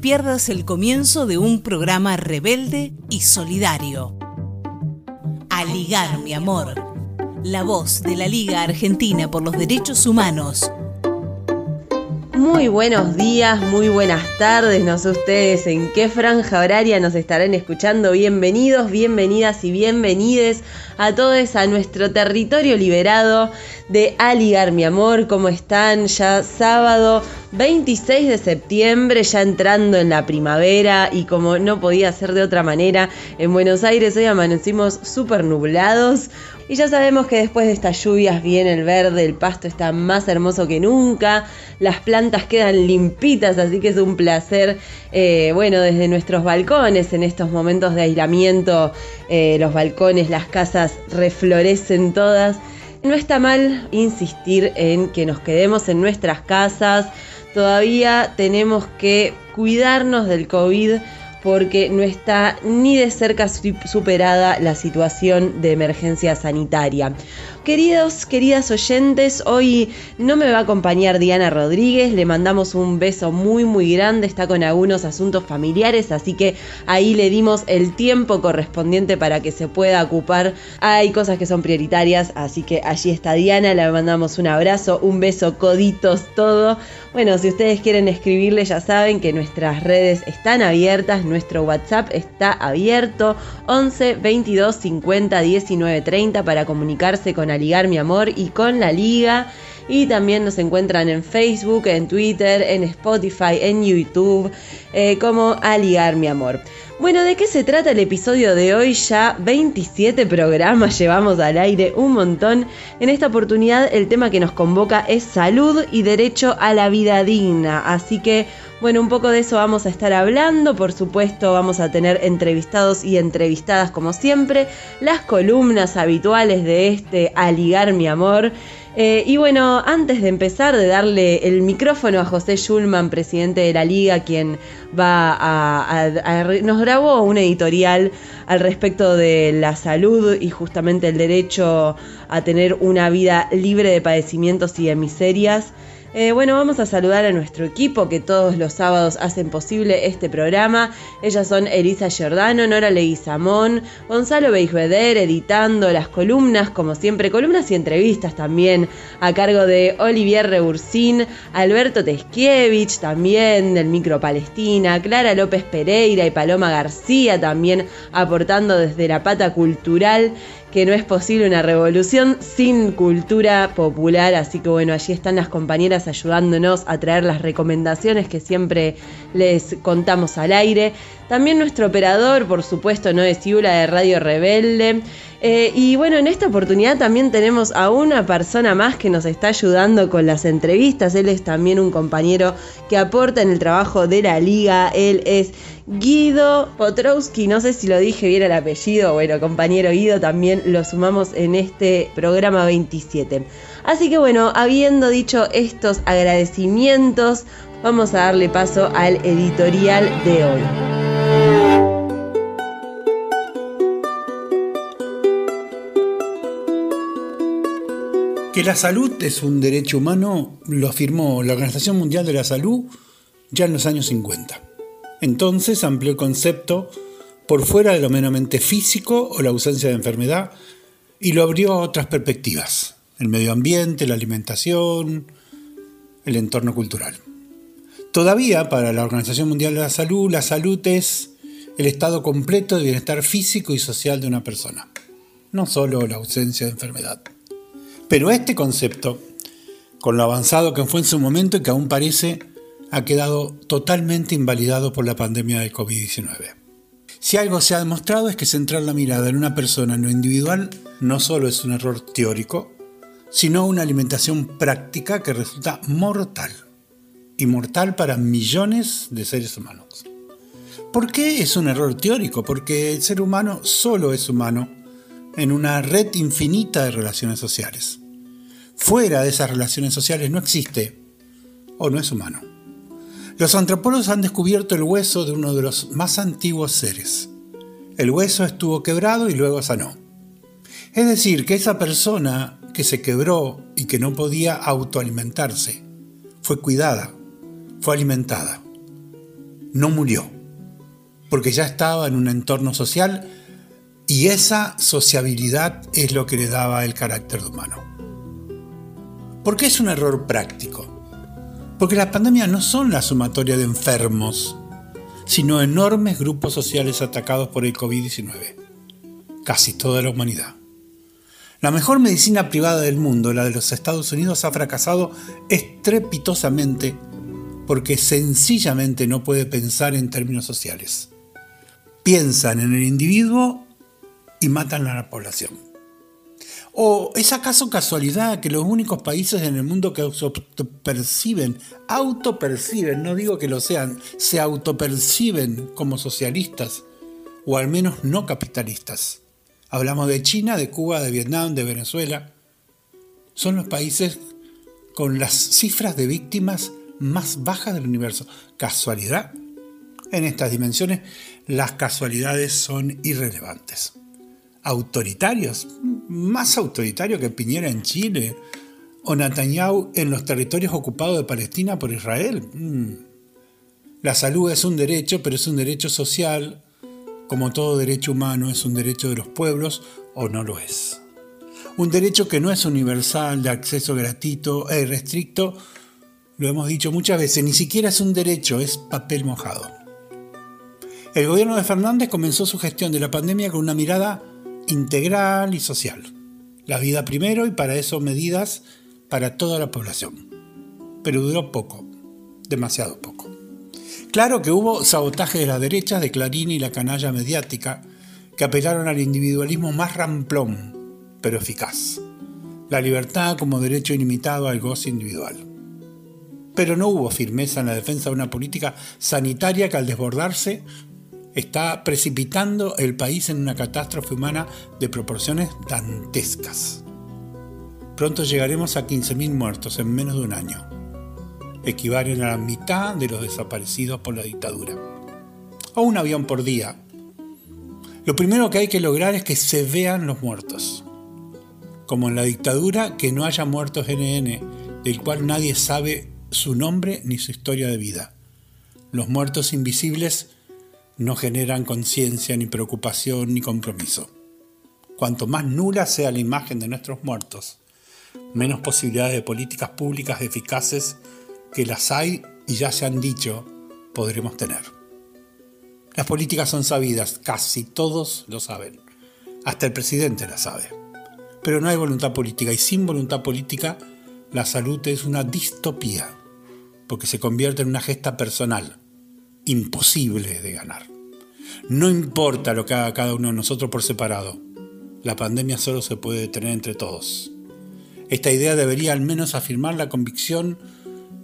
pierdas el comienzo de un programa rebelde y solidario. A ligar, mi amor. La voz de la Liga Argentina por los Derechos Humanos. Muy buenos días, muy buenas tardes, no sé ustedes en qué franja horaria nos estarán escuchando. Bienvenidos, bienvenidas y bienvenides a todos a nuestro territorio liberado de Aligar, mi amor. ¿Cómo están? Ya sábado 26 de septiembre, ya entrando en la primavera y como no podía ser de otra manera, en Buenos Aires hoy amanecimos súper nublados. Y ya sabemos que después de estas lluvias viene el verde, el pasto está más hermoso que nunca, las plantas quedan limpitas, así que es un placer, eh, bueno, desde nuestros balcones, en estos momentos de aislamiento, eh, los balcones, las casas reflorecen todas. No está mal insistir en que nos quedemos en nuestras casas, todavía tenemos que cuidarnos del COVID porque no está ni de cerca superada la situación de emergencia sanitaria. Queridos, queridas oyentes, hoy no me va a acompañar Diana Rodríguez, le mandamos un beso muy muy grande, está con algunos asuntos familiares, así que ahí le dimos el tiempo correspondiente para que se pueda ocupar. Hay cosas que son prioritarias, así que allí está Diana, le mandamos un abrazo, un beso, coditos, todo. Bueno, si ustedes quieren escribirle ya saben que nuestras redes están abiertas, nuestro WhatsApp está abierto, 11 22 50 19 30 para comunicarse con Ligar Mi Amor y con la Liga. Y también nos encuentran en Facebook, en Twitter, en Spotify, en YouTube, eh, como Aligar Mi Amor. Bueno, ¿de qué se trata el episodio de hoy? Ya 27 programas llevamos al aire, un montón. En esta oportunidad el tema que nos convoca es salud y derecho a la vida digna. Así que, bueno, un poco de eso vamos a estar hablando. Por supuesto, vamos a tener entrevistados y entrevistadas como siempre. Las columnas habituales de este Aligar mi amor. Eh, y bueno, antes de empezar, de darle el micrófono a José Schulman, presidente de la liga, quien va a, nos grabó un editorial al respecto de la salud y justamente el derecho a tener una vida libre de padecimientos y de miserias. Eh, bueno, vamos a saludar a nuestro equipo que todos los sábados hacen posible este programa. Ellas son Elisa Giordano, Nora Leguizamón, Gonzalo Beisbeder, editando las columnas, como siempre, columnas y entrevistas también, a cargo de Olivier Rebursín, Alberto Teskiewicz, también del Micro Palestina, Clara López Pereira y Paloma García, también aportando desde la pata cultural que no es posible una revolución sin cultura popular, así que bueno, allí están las compañeras ayudándonos a traer las recomendaciones que siempre les contamos al aire. También nuestro operador, por supuesto, no es de Radio Rebelde. Eh, y bueno, en esta oportunidad también tenemos a una persona más que nos está ayudando con las entrevistas. Él es también un compañero que aporta en el trabajo de la liga. Él es Guido Potrowski. No sé si lo dije bien el apellido. Bueno, compañero Guido, también lo sumamos en este programa 27. Así que bueno, habiendo dicho estos agradecimientos, vamos a darle paso al editorial de hoy. Que la salud es un derecho humano lo afirmó la Organización Mundial de la Salud ya en los años 50. Entonces amplió el concepto por fuera de lo meramente físico o la ausencia de enfermedad y lo abrió a otras perspectivas, el medio ambiente, la alimentación, el entorno cultural. Todavía para la Organización Mundial de la Salud, la salud es el estado completo de bienestar físico y social de una persona, no solo la ausencia de enfermedad. Pero este concepto, con lo avanzado que fue en su momento y que aún parece, ha quedado totalmente invalidado por la pandemia del COVID-19. Si algo se ha demostrado es que centrar la mirada en una persona en lo individual no solo es un error teórico, sino una alimentación práctica que resulta mortal. Y mortal para millones de seres humanos. ¿Por qué es un error teórico? Porque el ser humano solo es humano en una red infinita de relaciones sociales. Fuera de esas relaciones sociales no existe o no es humano. Los antropólogos han descubierto el hueso de uno de los más antiguos seres. El hueso estuvo quebrado y luego sanó. Es decir, que esa persona que se quebró y que no podía autoalimentarse fue cuidada, fue alimentada. no murió, porque ya estaba en un entorno social y esa sociabilidad es lo que le daba el carácter humano. ¿Por qué es un error práctico? Porque las pandemias no son la sumatoria de enfermos, sino enormes grupos sociales atacados por el COVID-19. Casi toda la humanidad. La mejor medicina privada del mundo, la de los Estados Unidos, ha fracasado estrepitosamente porque sencillamente no puede pensar en términos sociales. Piensan en el individuo y matan a la población. ¿O es acaso casualidad que los únicos países en el mundo que autoperciben, autoperciben, no digo que lo sean, se autoperciben como socialistas, o al menos no capitalistas? Hablamos de China, de Cuba, de Vietnam, de Venezuela. Son los países con las cifras de víctimas más bajas del universo. ¿Casualidad? En estas dimensiones las casualidades son irrelevantes. ¿Autoritarios? ¿Más autoritario que Piñera en Chile? ¿O Netanyahu en los territorios ocupados de Palestina por Israel? Mm. La salud es un derecho, pero es un derecho social, como todo derecho humano, es un derecho de los pueblos o no lo es. Un derecho que no es universal, de acceso gratuito e irrestricto, lo hemos dicho muchas veces, ni siquiera es un derecho, es papel mojado. El gobierno de Fernández comenzó su gestión de la pandemia con una mirada integral y social. La vida primero y para eso medidas para toda la población. Pero duró poco, demasiado poco. Claro que hubo sabotaje de la derecha, de Clarín y la canalla mediática, que apelaron al individualismo más ramplón, pero eficaz. La libertad como derecho ilimitado al goce individual. Pero no hubo firmeza en la defensa de una política sanitaria que al desbordarse está precipitando el país en una catástrofe humana de proporciones dantescas. Pronto llegaremos a 15.000 muertos en menos de un año equivalen a la mitad de los desaparecidos por la dictadura. O un avión por día. Lo primero que hay que lograr es que se vean los muertos. Como en la dictadura, que no haya muertos NN, del cual nadie sabe su nombre ni su historia de vida. Los muertos invisibles no generan conciencia, ni preocupación, ni compromiso. Cuanto más nula sea la imagen de nuestros muertos, menos posibilidades de políticas públicas eficaces que las hay y ya se han dicho, podremos tener. Las políticas son sabidas, casi todos lo saben. Hasta el presidente la sabe. Pero no hay voluntad política y sin voluntad política la salud es una distopía, porque se convierte en una gesta personal, imposible de ganar. No importa lo que haga cada uno de nosotros por separado, la pandemia solo se puede detener entre todos. Esta idea debería al menos afirmar la convicción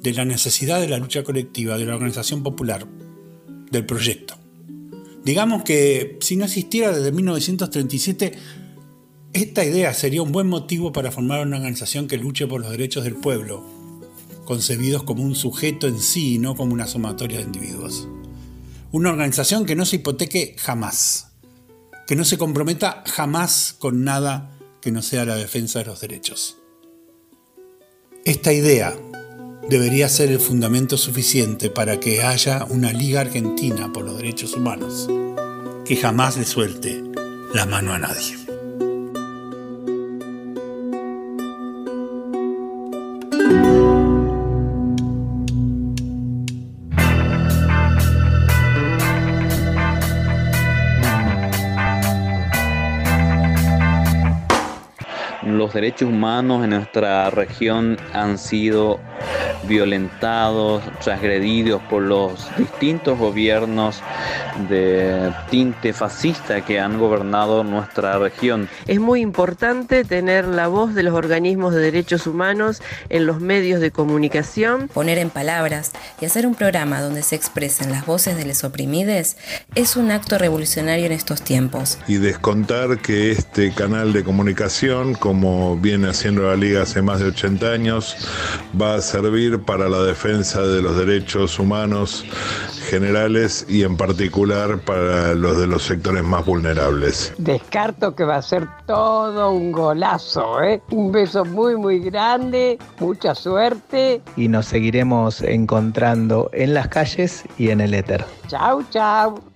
de la necesidad de la lucha colectiva, de la organización popular, del proyecto. Digamos que si no existiera desde 1937, esta idea sería un buen motivo para formar una organización que luche por los derechos del pueblo, concebidos como un sujeto en sí y no como una sumatoria de individuos. Una organización que no se hipoteque jamás, que no se comprometa jamás con nada que no sea la defensa de los derechos. Esta idea debería ser el fundamento suficiente para que haya una Liga Argentina por los Derechos Humanos que jamás le suelte la mano a nadie. Los derechos humanos en nuestra región han sido violentados, transgredidos por los distintos gobiernos de tinte fascista que han gobernado nuestra región. Es muy importante tener la voz de los organismos de derechos humanos en los medios de comunicación. Poner en palabras y hacer un programa donde se expresen las voces de los oprimides es un acto revolucionario en estos tiempos. Y descontar que este canal de comunicación, como viene haciendo la Liga hace más de 80 años, va a servir para la defensa de los derechos humanos generales y en particular para los de los sectores más vulnerables. Descarto que va a ser todo un golazo, ¿eh? Un beso muy, muy grande, mucha suerte. Y nos seguiremos encontrando en las calles y en el éter. Chau, chau.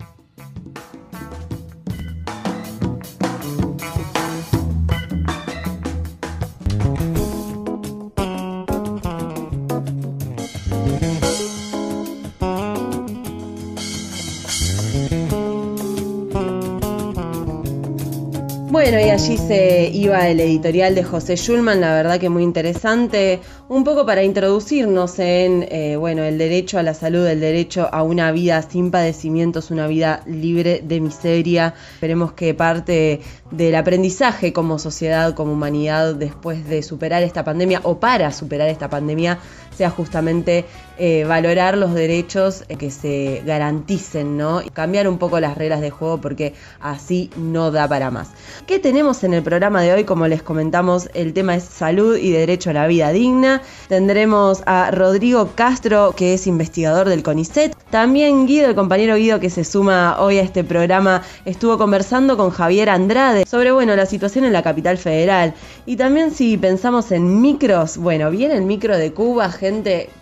Bueno, y allí se iba el editorial de José Schulman, la verdad que muy interesante, un poco para introducirnos en eh, bueno, el derecho a la salud, el derecho a una vida sin padecimientos, una vida libre de miseria. Esperemos que parte del aprendizaje como sociedad, como humanidad, después de superar esta pandemia o para superar esta pandemia, sea justamente eh, valorar los derechos que se garanticen, ¿no? Y cambiar un poco las reglas de juego porque así no da para más. ¿Qué tenemos en el programa de hoy? Como les comentamos, el tema es salud y derecho a la vida digna. Tendremos a Rodrigo Castro, que es investigador del CONICET. También Guido, el compañero Guido que se suma hoy a este programa, estuvo conversando con Javier Andrade sobre, bueno, la situación en la capital federal. Y también si pensamos en micros, bueno, viene el micro de Cuba, gente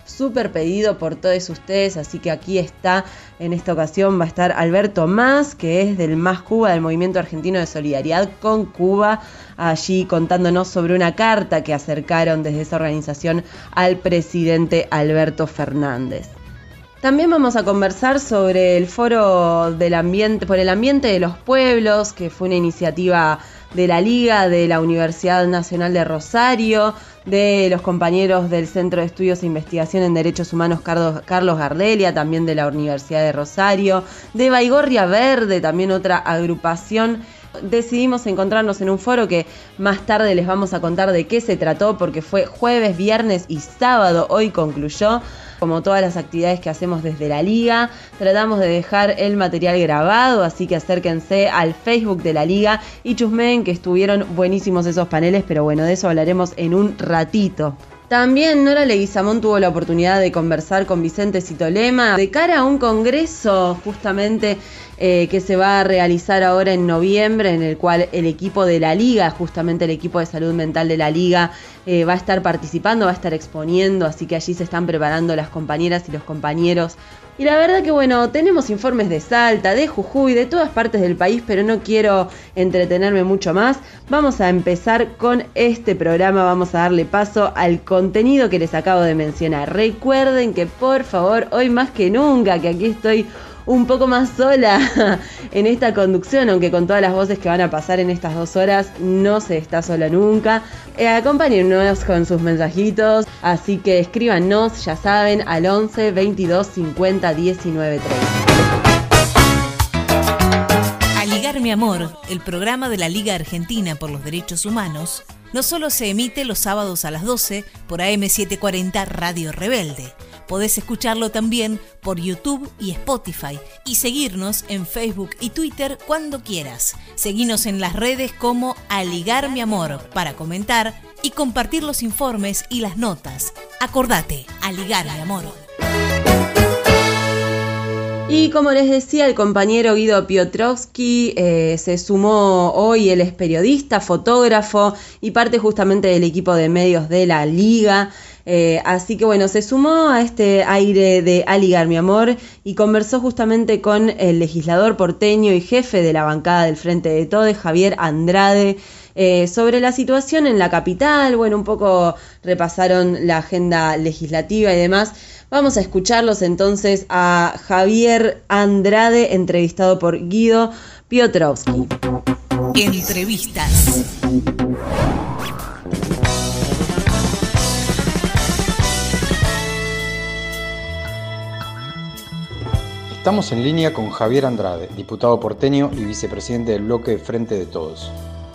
súper pedido por todos ustedes, así que aquí está, en esta ocasión va a estar Alberto Más, que es del Más Cuba, del Movimiento Argentino de Solidaridad con Cuba, allí contándonos sobre una carta que acercaron desde esa organización al presidente Alberto Fernández. También vamos a conversar sobre el foro del ambiente, por el ambiente de los pueblos, que fue una iniciativa de la Liga, de la Universidad Nacional de Rosario, de los compañeros del Centro de Estudios e Investigación en Derechos Humanos Carlos, Gardelia, también de la Universidad de Rosario, de Baigorria Verde, también otra agrupación decidimos encontrarnos en un foro que más tarde les vamos a contar de qué se trató porque fue jueves, viernes y sábado, hoy concluyó. Como todas las actividades que hacemos desde la liga, tratamos de dejar el material grabado, así que acérquense al Facebook de la liga y chusmen que estuvieron buenísimos esos paneles, pero bueno, de eso hablaremos en un ratito. También Nora Leguizamón tuvo la oportunidad de conversar con Vicente Citolema de cara a un congreso justamente eh, que se va a realizar ahora en noviembre, en el cual el equipo de la liga, justamente el equipo de salud mental de la liga, eh, va a estar participando, va a estar exponiendo, así que allí se están preparando las compañeras y los compañeros y la verdad que bueno, tenemos informes de Salta, de Jujuy, de todas partes del país, pero no quiero entretenerme mucho más. Vamos a empezar con este programa, vamos a darle paso al contenido que les acabo de mencionar. Recuerden que por favor, hoy más que nunca, que aquí estoy un poco más sola en esta conducción, aunque con todas las voces que van a pasar en estas dos horas, no se está sola nunca. Eh, acompáñennos con sus mensajitos, así que escríbanos, ya saben, al 11 22 50 19 30. Aligar mi amor, el programa de la Liga Argentina por los Derechos Humanos, no solo se emite los sábados a las 12 por AM740 Radio Rebelde, Podés escucharlo también por YouTube y Spotify y seguirnos en Facebook y Twitter cuando quieras. Seguinos en las redes como Aligar mi amor para comentar y compartir los informes y las notas. Acordate, Aligar mi amor. Y como les decía, el compañero Guido Piotrowski eh, se sumó hoy, él es periodista, fotógrafo y parte justamente del equipo de medios de la liga. Eh, así que bueno, se sumó a este aire de Aligar, mi amor, y conversó justamente con el legislador porteño y jefe de la bancada del Frente de Todes, Javier Andrade. Eh, sobre la situación en la capital, bueno, un poco repasaron la agenda legislativa y demás. Vamos a escucharlos entonces a Javier Andrade, entrevistado por Guido Piotrowski. Entrevistas. Estamos en línea con Javier Andrade, diputado porteño y vicepresidente del bloque Frente de Todos.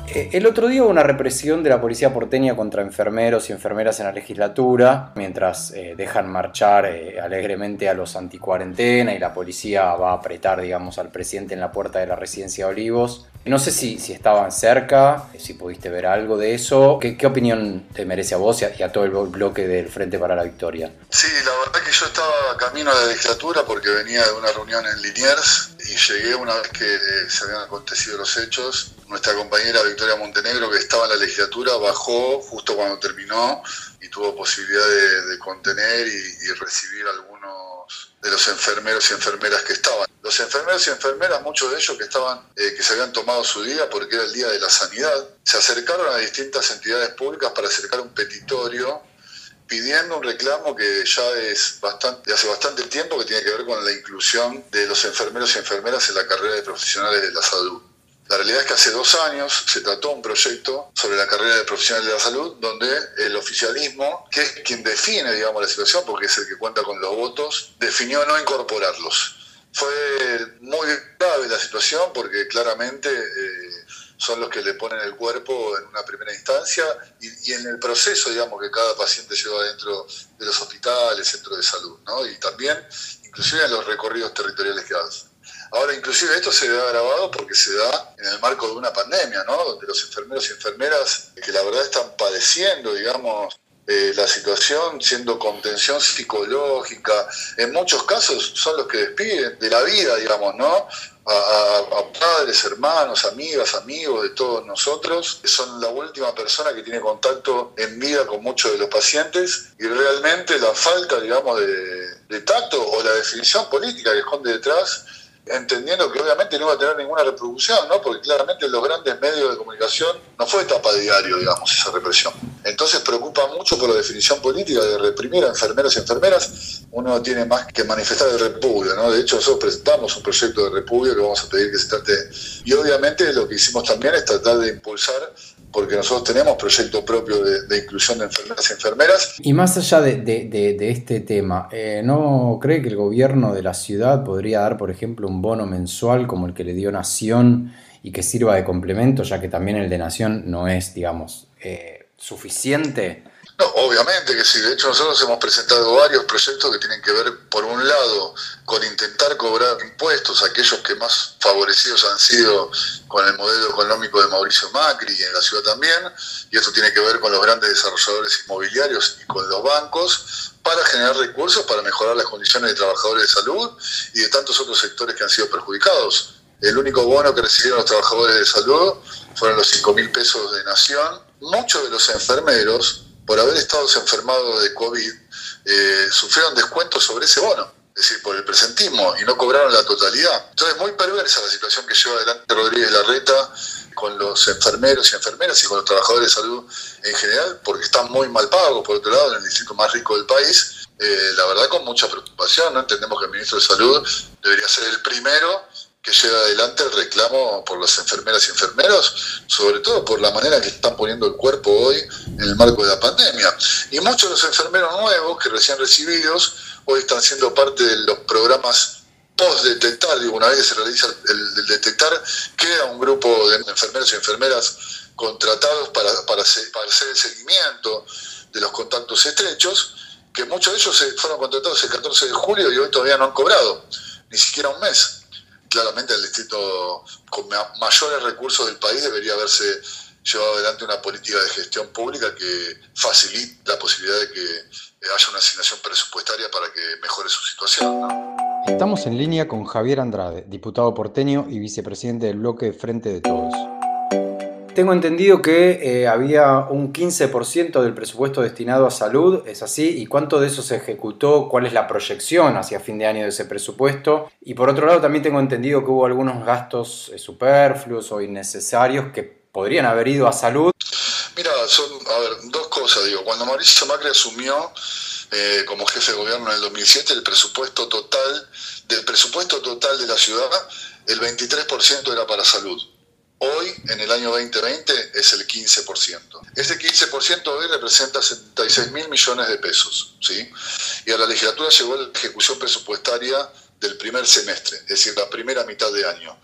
Eh, el otro día hubo una represión de la policía porteña contra enfermeros y enfermeras en la legislatura, mientras eh, dejan marchar eh, alegremente a los anticuarentena y la policía va a apretar, digamos, al presidente en la puerta de la residencia de Olivos. No sé si, estaban cerca, si pudiste ver algo de eso. ¿Qué, opinión te merece a vos y a, todo el bloque del Frente para la Victoria? Sí, la verdad que yo estaba camino a la legislatura porque venía de una reunión en Liniers y llegué una vez que se habían acontecido los hechos. Nuestra compañera Victoria Montenegro, que estaba en la legislatura, bajó justo cuando terminó y tuvo posibilidad de, contener y recibir algunos de los enfermeros y enfermeras que estaban. Los enfermeros y enfermeras, muchos de ellos que estaban, eh, que se habían tomado su día porque era el día de la sanidad, se acercaron a distintas entidades públicas para acercar un petitorio pidiendo un reclamo que ya es bastante, hace bastante tiempo que tiene que ver con la inclusión de los enfermeros y enfermeras en la carrera de profesionales de la salud. La realidad es que hace dos años se trató un proyecto sobre la carrera de profesionales de la salud donde el oficialismo, que es quien define digamos, la situación, porque es el que cuenta con los votos, definió no incorporarlos. Fue muy grave la situación porque claramente eh, son los que le ponen el cuerpo en una primera instancia y, y, en el proceso, digamos, que cada paciente lleva dentro de los hospitales, centros de salud, ¿no? Y también, inclusive en los recorridos territoriales que hacen. Ahora, inclusive esto se ha grabado porque se da en el marco de una pandemia, ¿no? Donde los enfermeros y enfermeras, que la verdad están padeciendo, digamos, eh, la situación, siendo contención psicológica, en muchos casos son los que despiden de la vida, digamos, ¿no? A, padres, hermanos, amigas, amigos de todos nosotros, son la última persona que tiene contacto en vida con muchos de los pacientes y realmente la falta, digamos, de, de tacto o la definición política que esconde detrás entendiendo que obviamente no va a tener ninguna reproducción, ¿no? porque claramente en los grandes medios de comunicación no fue etapa de diario, digamos, esa represión. Entonces preocupa mucho por la definición política de reprimir a enfermeros y enfermeras. Uno tiene más que manifestar el repudio, ¿no? De hecho, nosotros presentamos un proyecto de repudio que vamos a pedir que se trate. Y obviamente lo que hicimos también es tratar de impulsar porque nosotros tenemos proyecto propio de, inclusión de enfermeras y enfermeras. Y más allá de este tema, eh, ¿no cree que el gobierno de la ciudad podría dar, por ejemplo, un bono mensual como el que le dio Nación y que sirva de complemento, ya que también el de Nación no es, digamos, eh, suficiente? No, obviamente que sí. De hecho, nosotros hemos presentado varios proyectos que tienen que ver, por un lado, con intentar cobrar impuestos a aquellos que más favorecidos han sido con el modelo económico de Mauricio Macri y en la ciudad también. Y esto tiene que ver con los grandes desarrolladores inmobiliarios y con los bancos para generar recursos para mejorar las condiciones de trabajadores de salud y de tantos otros sectores que han sido perjudicados. El único bono que recibieron los trabajadores de salud fueron los 5 mil pesos de Nación. Muchos de los enfermeros por haber estado enfermados de COVID, eh, sufrieron descuentos sobre ese bono, es decir, por el presentismo, y no cobraron la totalidad. Entonces, muy perversa la situación que lleva adelante Rodríguez Larreta con los enfermeros y enfermeras y con los trabajadores de salud en general, porque están muy mal pagos, por otro lado, en el distrito más rico del país. Eh, la verdad, con mucha preocupación, ¿no? Entendemos que el ministro de Salud debería ser el primero que lleva adelante el reclamo por las enfermeras y enfermeros, sobre todo por la manera que están poniendo el cuerpo hoy en el marco de la pandemia. Y muchos de los enfermeros nuevos que recién recibidos hoy están siendo parte de los programas post-detectar, digo, una vez que se realiza el, el, detectar, queda un grupo de enfermeros y enfermeras contratados para, para, para hacer el seguimiento de los contactos estrechos, que muchos de ellos fueron contratados el 14 de julio y hoy todavía no han cobrado, ni siquiera un mes claramente el distrito con mayores recursos del país debería haberse llevado adelante una política de gestión pública que facilite la posibilidad de que haya una asignación presupuestaria para que mejore su situación. Estamos en línea con Javier Andrade, diputado porteño y vicepresidente del bloque Frente de Todos. Tengo entendido que eh, había un 15% del presupuesto destinado a salud, ¿es así? ¿Y cuánto de eso se ejecutó? ¿Cuál es la proyección hacia fin de año de ese presupuesto? Y por otro lado, también tengo entendido que hubo algunos gastos eh, superfluos o innecesarios que podrían haber ido a salud. Mira, son, a ver, dos cosas, digo, cuando Mauricio Macri asumió eh, como jefe de gobierno en el 2007, el presupuesto total, del presupuesto total de la ciudad, el 23% era para salud hoy, en el año 2020, es el 15%. Este 15% hoy representa 76 mil millones de pesos, ¿sí? Y a la legislatura llegó la ejecución presupuestaria del primer semestre, es decir, la primera mitad de año.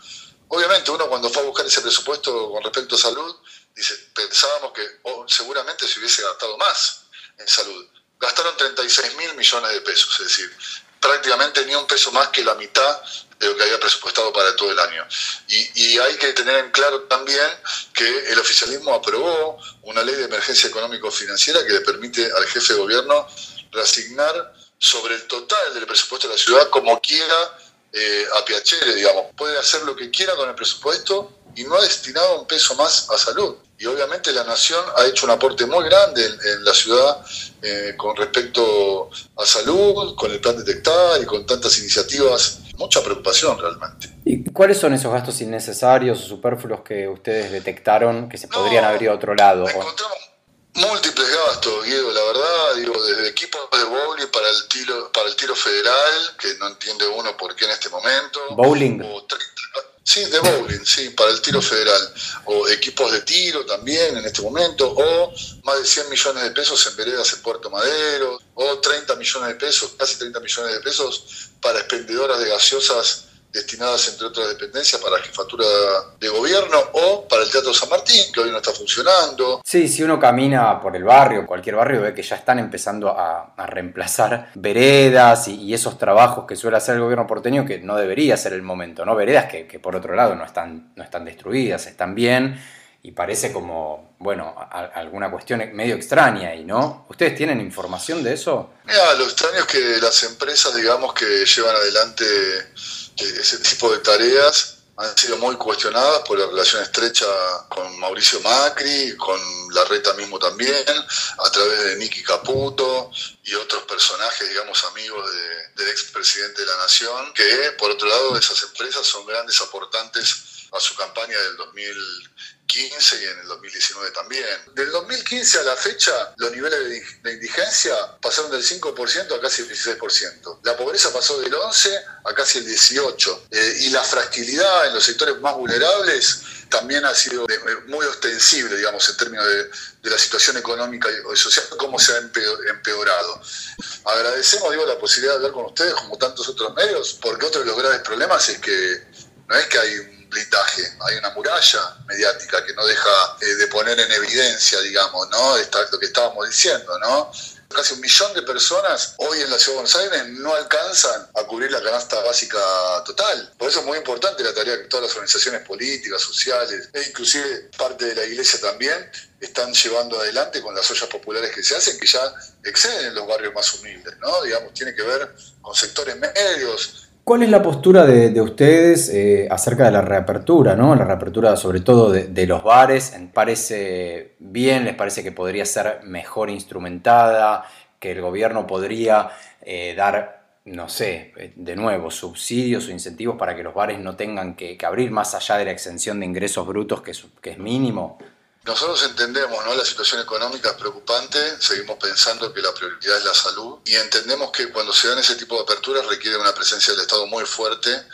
Obviamente uno cuando fue a buscar ese presupuesto con respecto a salud, dice, pensábamos que oh, seguramente se hubiese gastado más en salud. Gastaron 36 mil millones de pesos, es decir, prácticamente ni un peso más que la mitad de lo que había presupuestado para todo el año. Y, y, hay que tener en claro también que el oficialismo aprobó una ley de emergencia económico-financiera que le permite al jefe de gobierno reasignar sobre el total del presupuesto de la ciudad como quiera eh, a Piacere, digamos. Puede hacer lo que quiera con el presupuesto y no ha destinado un peso más a salud. Y obviamente la Nación ha hecho un aporte muy grande en, la ciudad eh, con respecto a salud, con el plan detectar y con tantas iniciativas. Mucha preocupación realmente. ¿Y cuáles son esos gastos innecesarios o superfluos que ustedes detectaron que se podrían haber ido a otro lado? Encontramos múltiples gastos, Guido, la verdad, digo, desde equipos de bowling para el tiro, para el tiro federal, que no entiende uno por qué en este momento. Bowling. Sí, de bowling, sí, para el tiro federal. O equipos de tiro también en este momento, o más de 100 millones de pesos en veredas en Puerto Madero, o 30 millones de pesos, casi 30 millones de pesos para expendedoras de gaseosas destinadas, entre otras dependencias, para la jefatura de gobierno o para el Teatro San Martín, que hoy no está funcionando. Sí, si uno camina por el barrio, cualquier barrio, ve que ya están empezando a, reemplazar veredas y, esos trabajos que suele hacer el gobierno porteño, que no debería ser el momento, ¿no? Veredas que, por otro lado no están, no están destruidas, están bien y parece como, bueno, alguna cuestión medio extraña y ¿no? ¿Ustedes tienen información de eso? Mira, lo extraño es que las empresas, digamos, que llevan adelante ese tipo de tareas han sido muy cuestionadas por la relación estrecha con Mauricio Macri, con la reta mismo también, a través de Nicky Caputo y otros personajes, digamos, amigos del expresidente de la Nación, que por otro lado esas empresas son grandes aportantes a su campaña del 2000 2015 y en el 2019 también. Del 2015 a la fecha, los niveles de indigencia pasaron del 5% a casi el 16%. La pobreza pasó del 11 a casi el 18%. Eh, y la fragilidad en los sectores más vulnerables también ha sido eh, muy ostensible, digamos, en términos de, la situación económica y social, cómo se ha empeorado. Agradecemos, digo, la posibilidad de hablar con ustedes, como tantos otros medios, porque otro de los graves problemas es que no es que hay blindaje, hay una muralla mediática que no deja eh, de poner en evidencia, digamos, ¿no? lo que estábamos diciendo, ¿no? Casi un millón de personas hoy en la ciudad de Buenos Aires no alcanzan a cubrir la canasta básica total. Por eso es muy importante la tarea que todas las organizaciones políticas, sociales e inclusive parte de la iglesia también están llevando adelante con las ollas populares que se hacen, que ya exceden los barrios más humildes, ¿no? Digamos, tiene que ver con sectores medios, ¿Cuál es la postura de, ustedes eh, acerca de la reapertura, ¿no? La reapertura sobre todo de, los bares. ¿Parece bien? ¿Les parece que podría ser mejor instrumentada? ¿Que el gobierno podría eh, dar, no sé, eh, de nuevo, subsidios o incentivos para que los bares no tengan que, abrir más allá de la exención de ingresos brutos que es mínimo? Nosotros entendemos, ¿no? La situación económica es preocupante, seguimos pensando que la prioridad es la salud y entendemos que cuando se dan ese tipo de aperturas requiere una presencia del Estado muy fuerte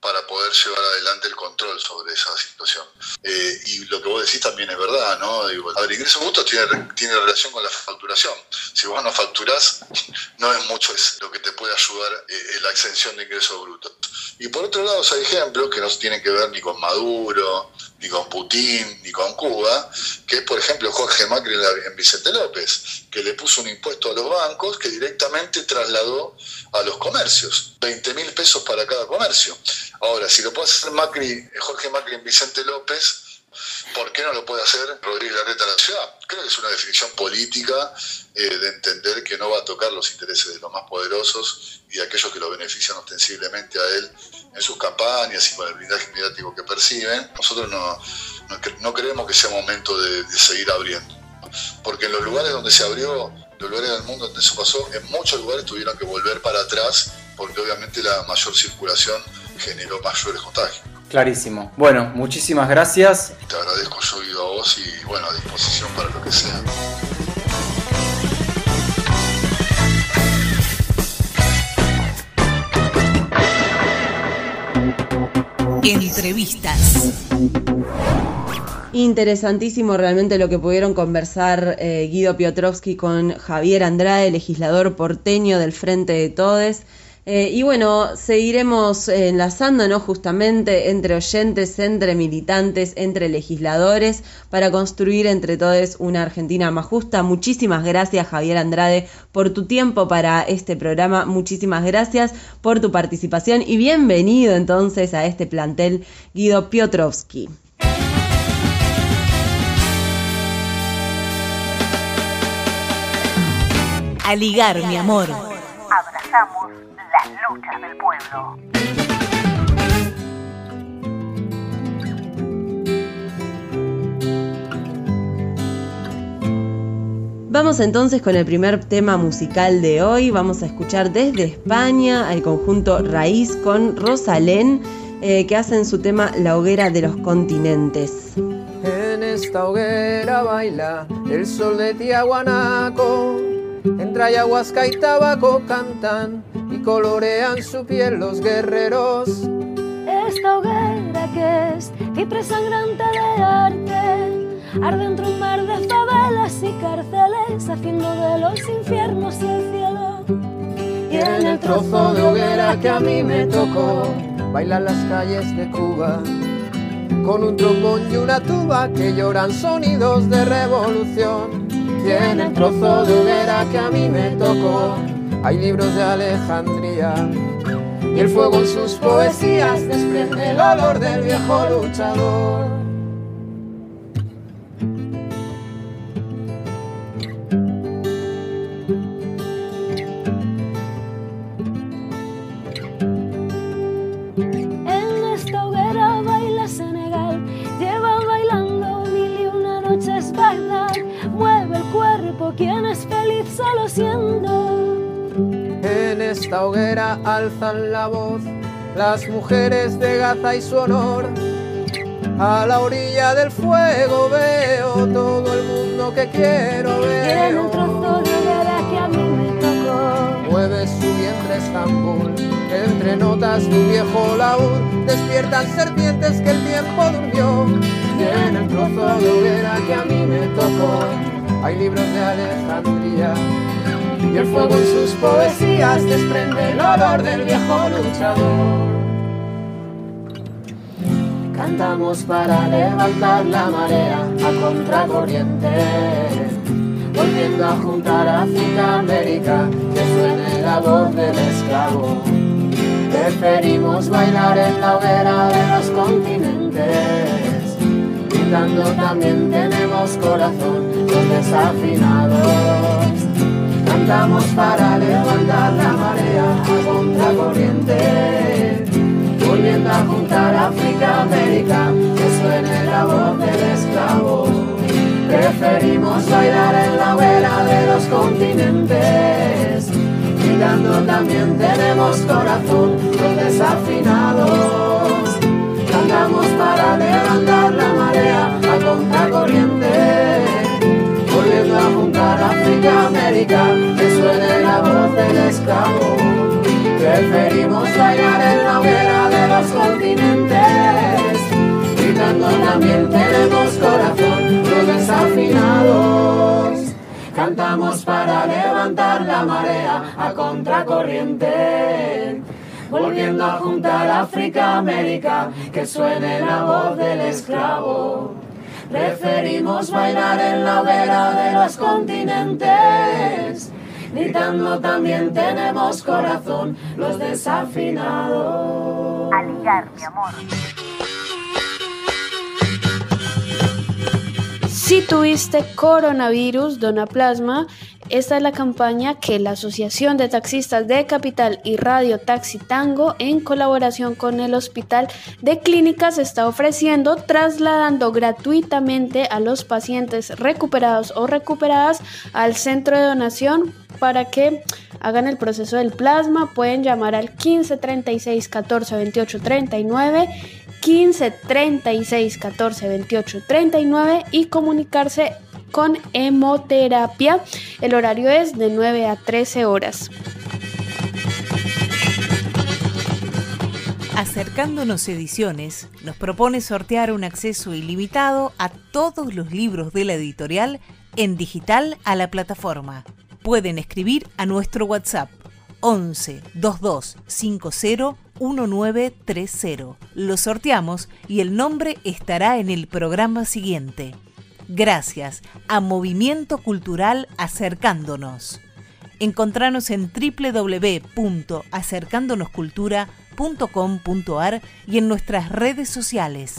para poder llevar adelante el control sobre esa situación. Eh, y lo que vos decís también es verdad, ¿no? Digo, a ver, ingreso bruto tiene, tiene relación con la facturación. Si vos no facturás, no es mucho es lo que te puede ayudar eh, la exención de ingresos brutos. Y por otro lado, hay ejemplos que no tienen que ver ni con Maduro, ni con Putin, ni con Cuba, que es, por ejemplo, Jorge Macri en Vicente López, que le puso un impuesto a los bancos que directamente trasladó a los comercios, 20 mil pesos para cada comercio. Ahora, si lo puede hacer Macri, Jorge Macri en Vicente López, ¿por qué no lo puede hacer Rodríguez Larreta en la ciudad? Creo que es una definición política eh, de entender que no va a tocar los intereses de los más poderosos y aquellos que lo benefician ostensiblemente a él en sus campañas y con el blindaje mediático que perciben. Nosotros no, no, creemos que sea momento de, de, seguir abriendo. Porque en los lugares donde se abrió, los lugares del mundo donde eso pasó, en muchos lugares tuvieron que volver para atrás porque obviamente la mayor circulación generó mayores contagios. Clarísimo. Bueno, muchísimas gracias. Te agradezco yo oído a vos y bueno, a disposición para lo que sea. Entrevistas. Interesantísimo realmente lo que pudieron conversar eh, Guido Piotrowski con Javier Andrade, legislador porteño del Frente de Todes. Eh, y bueno, seguiremos enlazándonos justamente entre oyentes, entre militantes, entre legisladores, para construir entre todos una Argentina más justa. Muchísimas gracias Javier Andrade por tu tiempo para este programa. Muchísimas gracias por tu participación y bienvenido entonces a este plantel Guido Piotrowski. A ligar, mi amor. Abrazamos las luchas del pueblo. Vamos entonces con el primer tema musical de hoy. Vamos a escuchar desde España al conjunto Raíz con Rosalén, eh, que hacen su tema La hoguera de los continentes. En esta hoguera baila el sol de Tiahuanaco entre ayahuasca y tabaco cantan y colorean su piel los guerreros. Esta hoguera que es cipre sangrante de arte, arde entre un mar de favelas y cárceles, haciendo de los infiernos y el cielo. Y en el trozo de hoguera que a mí me tocó, bailan las calles de Cuba. Con un trombón y una tuba que lloran sonidos de revolución y en el trozo de hoguera que a mí me tocó hay libros de Alejandría y el fuego en sus poesías desprende el olor del viejo luchador. Solo siendo. En esta hoguera alzan la voz las mujeres de Gaza y su honor. A la orilla del fuego veo todo el mundo que quiero ver. En un trozo de hoguera que a mí me tocó. Mueve su vientre Estambul, entre notas un viejo laúd, despiertan serpientes que el tiempo durmió. En el trozo de hoguera que a mí me tocó hay libros de Alejandría y el fuego en sus poesías desprende el olor del viejo luchador. Cantamos para levantar la marea a contracorriente, volviendo a juntar África, América, que suene la voz del esclavo. Preferimos bailar en la hoguera de los continentes también tenemos corazón, desafinados. Cantamos para levantar la marea a contracorriente, volviendo a juntar África, América, que suene la voz del esclavo. Preferimos bailar en la hoguera de los continentes, gritando también tenemos corazón, los desafinados. Cantamos para levantar la marea a contracorriente, volviendo a juntar África, América, que suene la voz del esclavo. Preferimos bailar en la hoguera de los continentes, gritando también tenemos corazón, los desafinados. Cantamos para levantar la marea a contracorriente volviendo a juntar África, América, que suene la voz del esclavo. Preferimos bailar en la hoguera de los continentes, gritando también tenemos corazón, los desafinados. Aligar, mi amor. Si tuviste coronavirus, dona plasma esta es la campaña que la Asociación de Taxistas de Capital y Radio Taxi Tango, en colaboración con el Hospital de Clínicas, está ofreciendo, trasladando gratuitamente a los pacientes recuperados o recuperadas al centro de donación para que hagan el proceso del plasma. Pueden llamar al 15 36 14 28 39. 15 36 14 28 39 y comunicarse con hemoterapia. El horario es de 9 a 13 horas. Acercándonos Ediciones nos propone sortear un acceso ilimitado a todos los libros de la editorial en digital a la plataforma. Pueden escribir a nuestro WhatsApp 11 22 50 1930. Lo sorteamos y el nombre estará en el programa siguiente. Gracias a Movimiento Cultural Acercándonos. Encontranos en www.acercándonoscultura.com.ar y en nuestras redes sociales.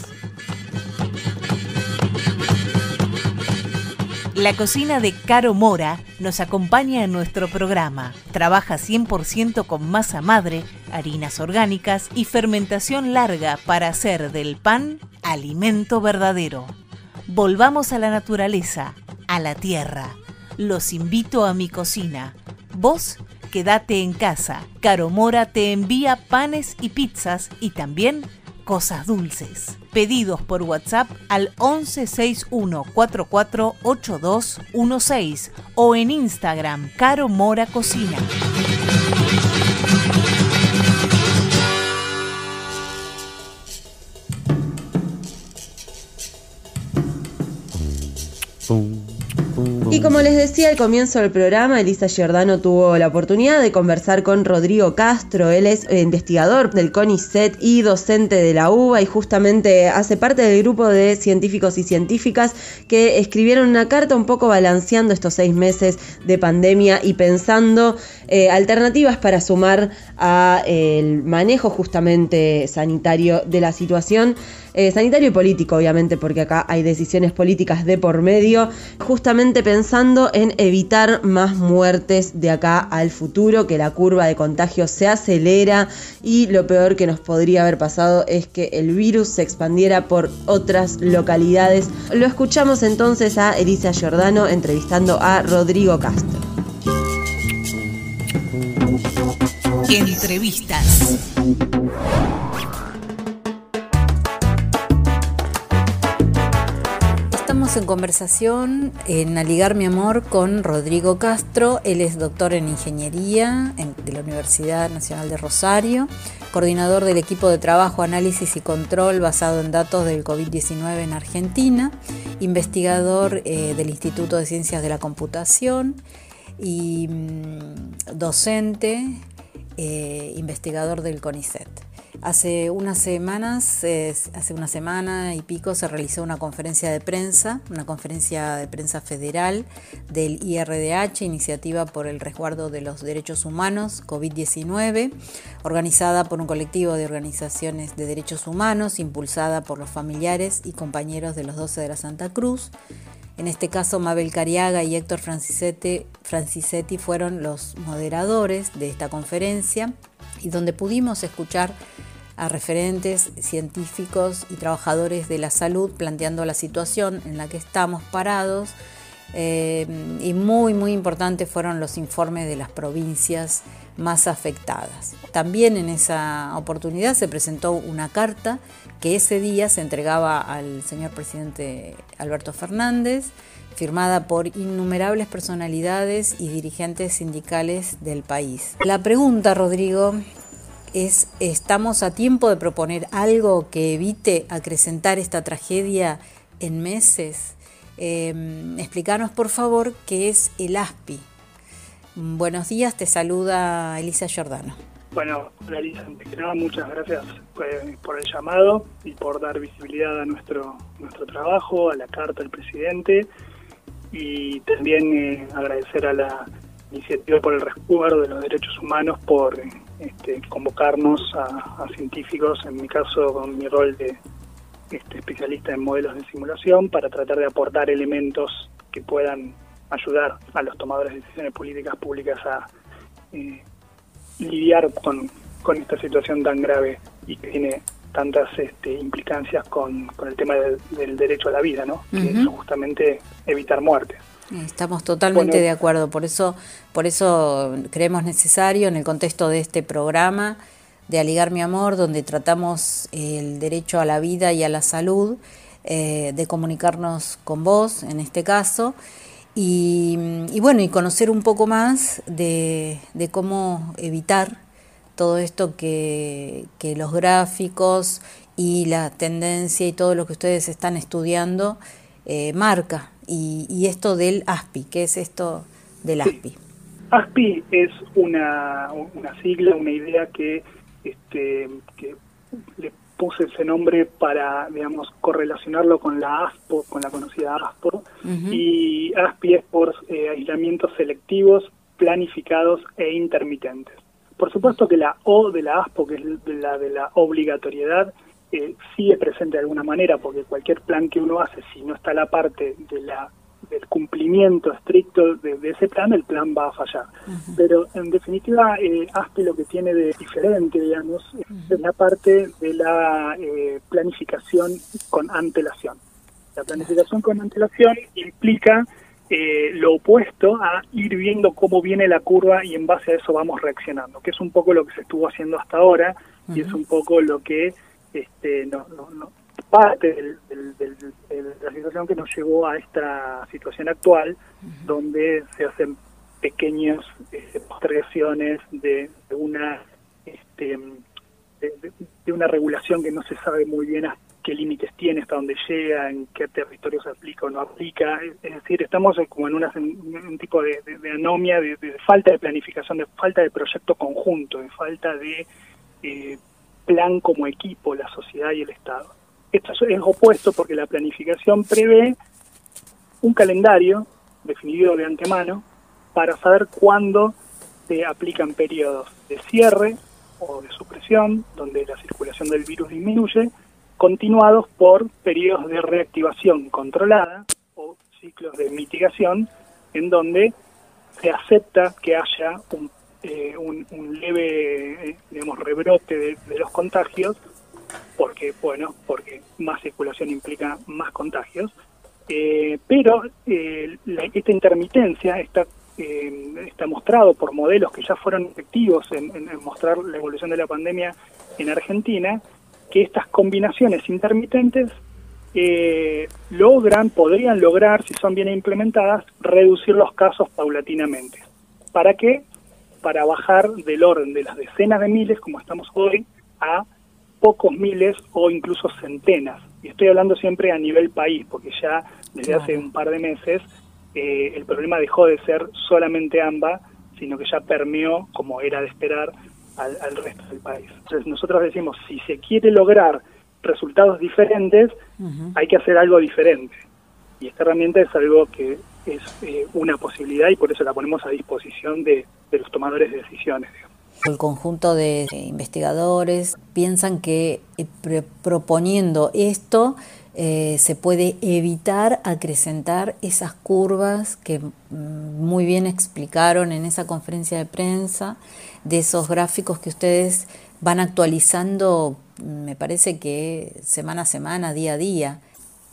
La cocina de Caro Mora nos acompaña en nuestro programa. Trabaja 100% con masa madre, harinas orgánicas y fermentación larga para hacer del pan alimento verdadero. Volvamos a la naturaleza, a la tierra. Los invito a mi cocina. Vos quédate en casa. Caro Mora te envía panes y pizzas y también cosas dulces. Pedidos por WhatsApp al 1161448216 o en Instagram Caro Mora Cocina. Y como les decía al comienzo del programa, Elisa Giordano tuvo la oportunidad de conversar con Rodrigo Castro. Él es investigador del CONICET y docente de la UBA y justamente hace parte del grupo de científicos y científicas que escribieron una carta un poco balanceando estos seis meses de pandemia y pensando eh, alternativas para sumar al el manejo justamente sanitario de la situación. Eh, sanitario y político, obviamente, porque acá hay decisiones políticas de por medio, justamente pensando en evitar más muertes de acá al futuro, que la curva de contagio se acelera y lo peor que nos podría haber pasado es que el virus se expandiera por otras localidades. Lo escuchamos entonces a Elisa Giordano entrevistando a Rodrigo Castro. Entrevistas. En conversación en Aligar mi amor con Rodrigo Castro. Él es doctor en ingeniería de la Universidad Nacional de Rosario, coordinador del equipo de trabajo, análisis y control basado en datos del COVID-19 en Argentina, investigador eh, del Instituto de Ciencias de la Computación y mm, docente, eh, investigador del CONICET. Hace unas semanas, hace una semana y pico, se realizó una conferencia de prensa, una conferencia de prensa federal del IRDH, Iniciativa por el Resguardo de los Derechos Humanos, COVID-19, organizada por un colectivo de organizaciones de derechos humanos, impulsada por los familiares y compañeros de los 12 de la Santa Cruz. En este caso, Mabel Cariaga y Héctor Francisetti fueron los moderadores de esta conferencia y donde pudimos escuchar a referentes científicos y trabajadores de la salud planteando la situación en la que estamos parados. Eh, y muy, muy importante fueron los informes de las provincias más afectadas. También en esa oportunidad se presentó una carta que ese día se entregaba al señor presidente Alberto Fernández, firmada por innumerables personalidades y dirigentes sindicales del país. La pregunta, Rodrigo, es, ¿estamos a tiempo de proponer algo que evite acrecentar esta tragedia en meses? Eh, explícanos, por favor, qué es el ASPI. Buenos días, te saluda Elisa Giordano. Bueno, Elisa, muchas gracias pues, por el llamado y por dar visibilidad a nuestro, nuestro trabajo, a la carta del presidente y también eh, agradecer a la iniciativa por el resguardo de los derechos humanos por este, convocarnos a, científicos, en mi caso con mi rol de este, especialista en modelos de simulación, para tratar de aportar elementos que puedan ayudar a los tomadores de decisiones políticas públicas a eh, lidiar con, esta situación tan grave y que tiene tantas este, implicancias con, el tema del, derecho a la vida, ¿no? que es justamente evitar muertes. Estamos totalmente de acuerdo, por eso, por eso creemos necesario en el contexto de este programa de Aligar mi amor, donde tratamos el derecho a la vida y a la salud, eh, de comunicarnos con vos en este caso, y, bueno, y conocer un poco más de, cómo evitar todo esto que, que los gráficos y la tendencia y todo lo que ustedes están estudiando eh, marca. Y, esto del ASPI, ¿qué es esto del ASPI? ASPI es una, una sigla, una idea que, este, que le puse ese nombre para, digamos, correlacionarlo con la ASPO, con la conocida ASPO, y ASPI es por eh, aislamientos selectivos, planificados e intermitentes. Por supuesto que la O de la ASPO, que es la de la obligatoriedad, eh, sigue presente de alguna manera, porque cualquier plan que uno hace, si no está la parte de la del cumplimiento estricto de, ese plan, el plan va a fallar. Pero en definitiva, eh, ASPE lo que tiene de diferente, digamos, es la parte de la eh, planificación con antelación. La planificación con antelación implica eh, lo opuesto a ir viendo cómo viene la curva y en base a eso vamos reaccionando, que es un poco lo que se estuvo haciendo hasta ahora y es un poco lo que este, no, no, parte de la situación que nos llevó a esta situación actual, donde se hacen pequeñas este, postergaciones de, una este, de, una regulación que no se sabe muy bien a qué límites tiene, hasta dónde llega, en qué territorio se aplica o no aplica. Es decir, estamos como en, una, un tipo de, anomia, de, falta de planificación, de falta de proyecto conjunto, de falta de eh, plan como equipo, la sociedad y el Estado. Esto es opuesto porque la planificación prevé un calendario definido de antemano para saber cuándo se aplican periodos de cierre o de supresión, donde la circulación del virus disminuye, continuados por periodos de reactivación controlada o ciclos de mitigación, en donde se acepta que haya un eh, un, leve, eh, digamos, rebrote de, los contagios, porque, bueno, porque más circulación implica más contagios, eh, pero esta intermitencia está, está mostrado por modelos que ya fueron efectivos en, mostrar la evolución de la pandemia en Argentina, que estas combinaciones intermitentes logran, podrían lograr, si son bien implementadas, reducir los casos paulatinamente. ¿Para qué? para bajar del orden de las decenas de miles, como estamos hoy, a pocos miles o incluso centenas. Y estoy hablando siempre a nivel país, porque ya desde hace un par de meses eh, el problema dejó de ser solamente AMBA, sino que ya permeó, como era de esperar, al, resto del país. Entonces nosotros decimos, si se quiere lograr resultados diferentes, hay que hacer algo diferente. Y esta herramienta es algo que es eh, una posibilidad y por eso la ponemos a disposición de, los tomadores de decisiones. El conjunto de investigadores piensan que eh, proponiendo esto eh, se puede evitar acrecentar esas curvas que mm, muy bien explicaron en esa conferencia de prensa, de esos gráficos que ustedes van actualizando, me parece que semana a semana, día a día.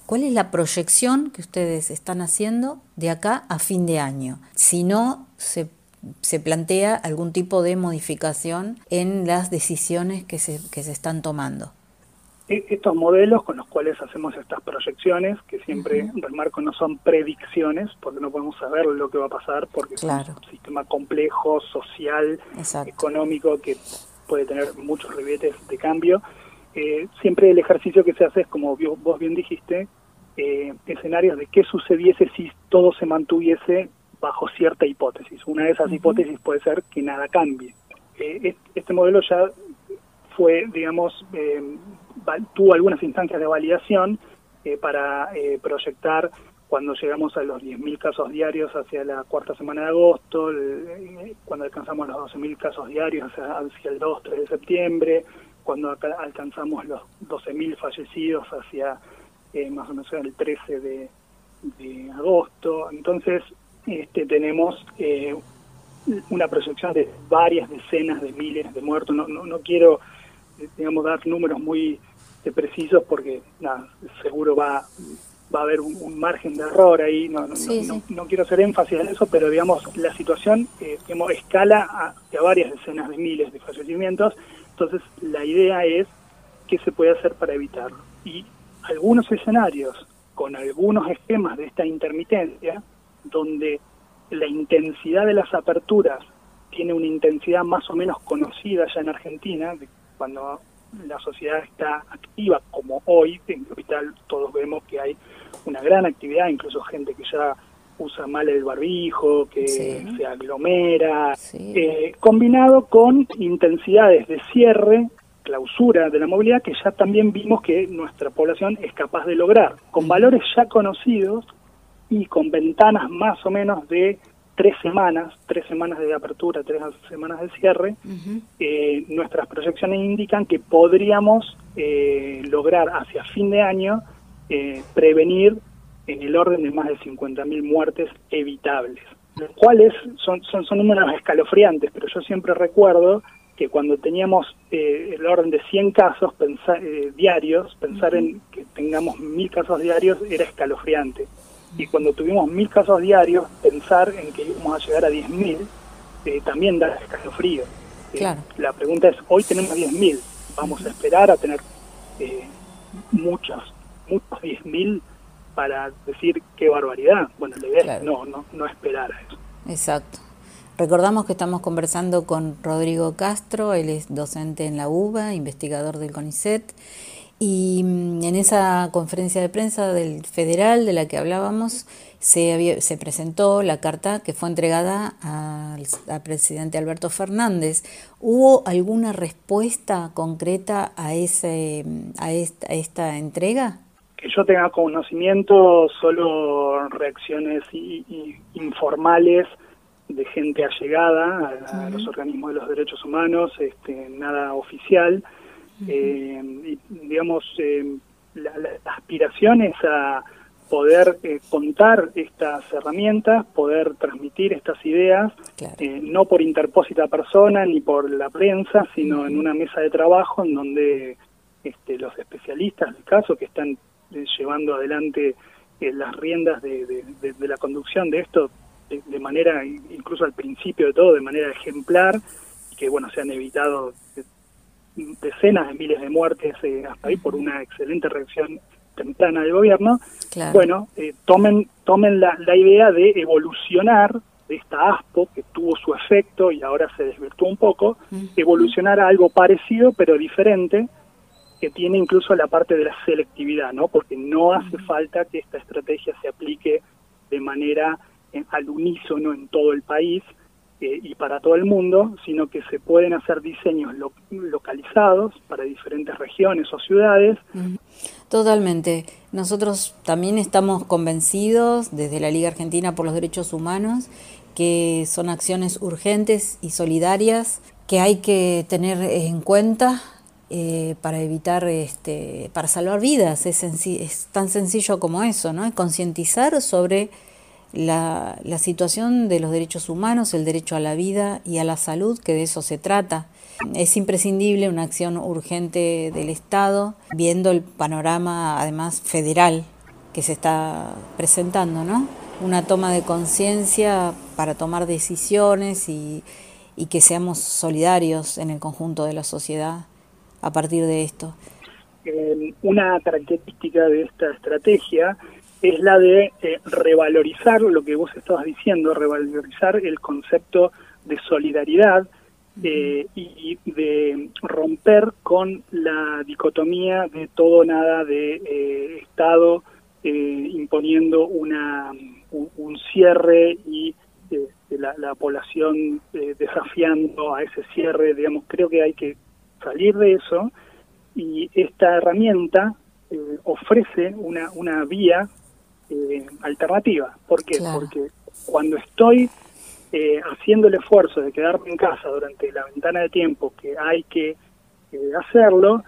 ¿Cuál es la proyección que ustedes están haciendo de acá a fin de año? Si no se, se plantea algún tipo de modificación en las decisiones que se, que se están tomando. E, estos modelos con los cuales hacemos estas proyecciones, que siempre, remarco, no son predicciones, porque no podemos saber lo que va a pasar, porque es un sistema complejo, social, económico, que puede tener muchos ribetes de cambio. Eh, siempre el ejercicio que se hace es, como vos bien dijiste, eh, escenarios de qué sucediese si todo se mantuviese bajo cierta hipótesis. Una de esas hipótesis puede ser que nada cambie. Eh, este modelo ya fue, digamos, tuvo algunas instancias de validación para proyectar cuando llegamos a los 10.000 casos diarios hacia la cuarta semana de agosto, cuando alcanzamos los 12.000 casos diarios hacia, el 2-3 de septiembre, cuando alcanzamos los 12.000 fallecidos hacia eh, más o menos el 13 de, agosto. Entonces este, tenemos eh, una proyección de varias decenas de miles de muertos. No, no, quiero, eh, digamos, dar números muy precisos porque nada, seguro va, va a haber un, margen de error ahí. No, no, quiero hacer énfasis en eso, pero digamos, la situación digamos, escala a, a varias decenas de miles de fallecimientos entonces, la idea es qué se puede hacer para evitarlo. Y algunos escenarios con algunos esquemas de esta intermitencia, donde la intensidad de las aperturas tiene una intensidad más o menos conocida ya en Argentina, cuando la sociedad está activa como hoy, en Capital todos vemos que hay una gran actividad, incluso gente que ya usa mal el barbijo, que se aglomera, eh, combinado con intensidades de cierre, clausura de la movilidad que ya también vimos que nuestra población es capaz de lograr, con valores ya conocidos y con ventanas más o menos de tres semanas, tres semanas de apertura, tres semanas de cierre, eh, nuestras proyecciones indican que podríamos eh, lograr hacia fin de año eh, prevenir en el orden de más de 50.000 muertes evitables, los cuales son, son, son números escalofriantes, pero yo siempre recuerdo que cuando teníamos el orden de 100 casos diarios, pensar en que tengamos mil casos diarios era escalofriante y cuando tuvimos mil casos diarios, pensar en que íbamos a llegar a 10.000 eh, también da escalofrío. Eh, claro. la pregunta es, hoy tenemos 10.000, ¿vamos a esperar a tener eh, muchos, muchos 10.000 para decir qué barbaridad? Bueno, la idea es no, no, no esperar a eso. Exacto. Recordamos que estamos conversando con Rodrigo Castro, él es docente en la UBA, investigador del CONICET, y mm, en esa conferencia de prensa del federal de la que hablábamos, se, se presentó la carta que fue entregada al, presidente Alberto Fernández. ¿Hubo alguna respuesta concreta a, ese, a, esta, esta entrega? Que yo tenga conocimiento, solo reacciones informales de gente allegada a, a los organismos de los derechos humanos, este, nada oficial eh, digamos, eh, la, aspiración es a poder eh, contar estas herramientas, poder transmitir estas ideas, eh, no por interpósita persona ni por la prensa, sino en una mesa de trabajo en donde este, los especialistas del caso que están llevando adelante las riendas de, la conducción de esto de, manera, incluso al principio de todo, de manera ejemplar, que bueno, se han evitado decenas de miles de muertes eh, hasta ahí por una excelente reacción temprana del gobierno, bueno, eh, tomen, tomen la, la, idea de evolucionar de esta ASPO, que tuvo su efecto y ahora se desvirtuó un poco, evolucionar a algo parecido pero diferente, que tiene incluso la parte de la selectividad, ¿no? Porque no hace falta que esta estrategia se aplique de manera eh, al unísono en todo el país, y para todo el mundo, sino que se pueden hacer diseños localizados para diferentes regiones o ciudades. Totalmente. Nosotros también estamos convencidos desde la Liga Argentina por los Derechos Humanos que son acciones urgentes y solidarias que hay que tener en cuenta eh, para evitar, este, para salvar vidas. Es, es tan sencillo como eso, ¿no? Concientizar sobre la, la, situación de los derechos humanos, el derecho a la vida y a la salud, que de eso se trata. Es imprescindible una acción urgente del Estado, viendo el panorama además federal que se está presentando, ¿no? Una toma de conciencia para tomar decisiones y, y que seamos solidarios en el conjunto de la sociedad a partir de esto. Eh, una característica de esta estrategia es la de eh, revalorizar lo que vos estabas diciendo, revalorizar el concepto de solidaridad eh, y de romper con la dicotomía de todo nada de eh, Estado imponiendo una, un, cierre y este, la, la, población desafiando a ese cierre, digamos, creo que hay que salir de eso. Y esta herramienta ofrece una, una vía eh, alternativa. ¿Por qué? Porque cuando estoy eh, haciendo el esfuerzo de quedarme en casa durante la ventana de tiempo que hay que eh, hacerlo,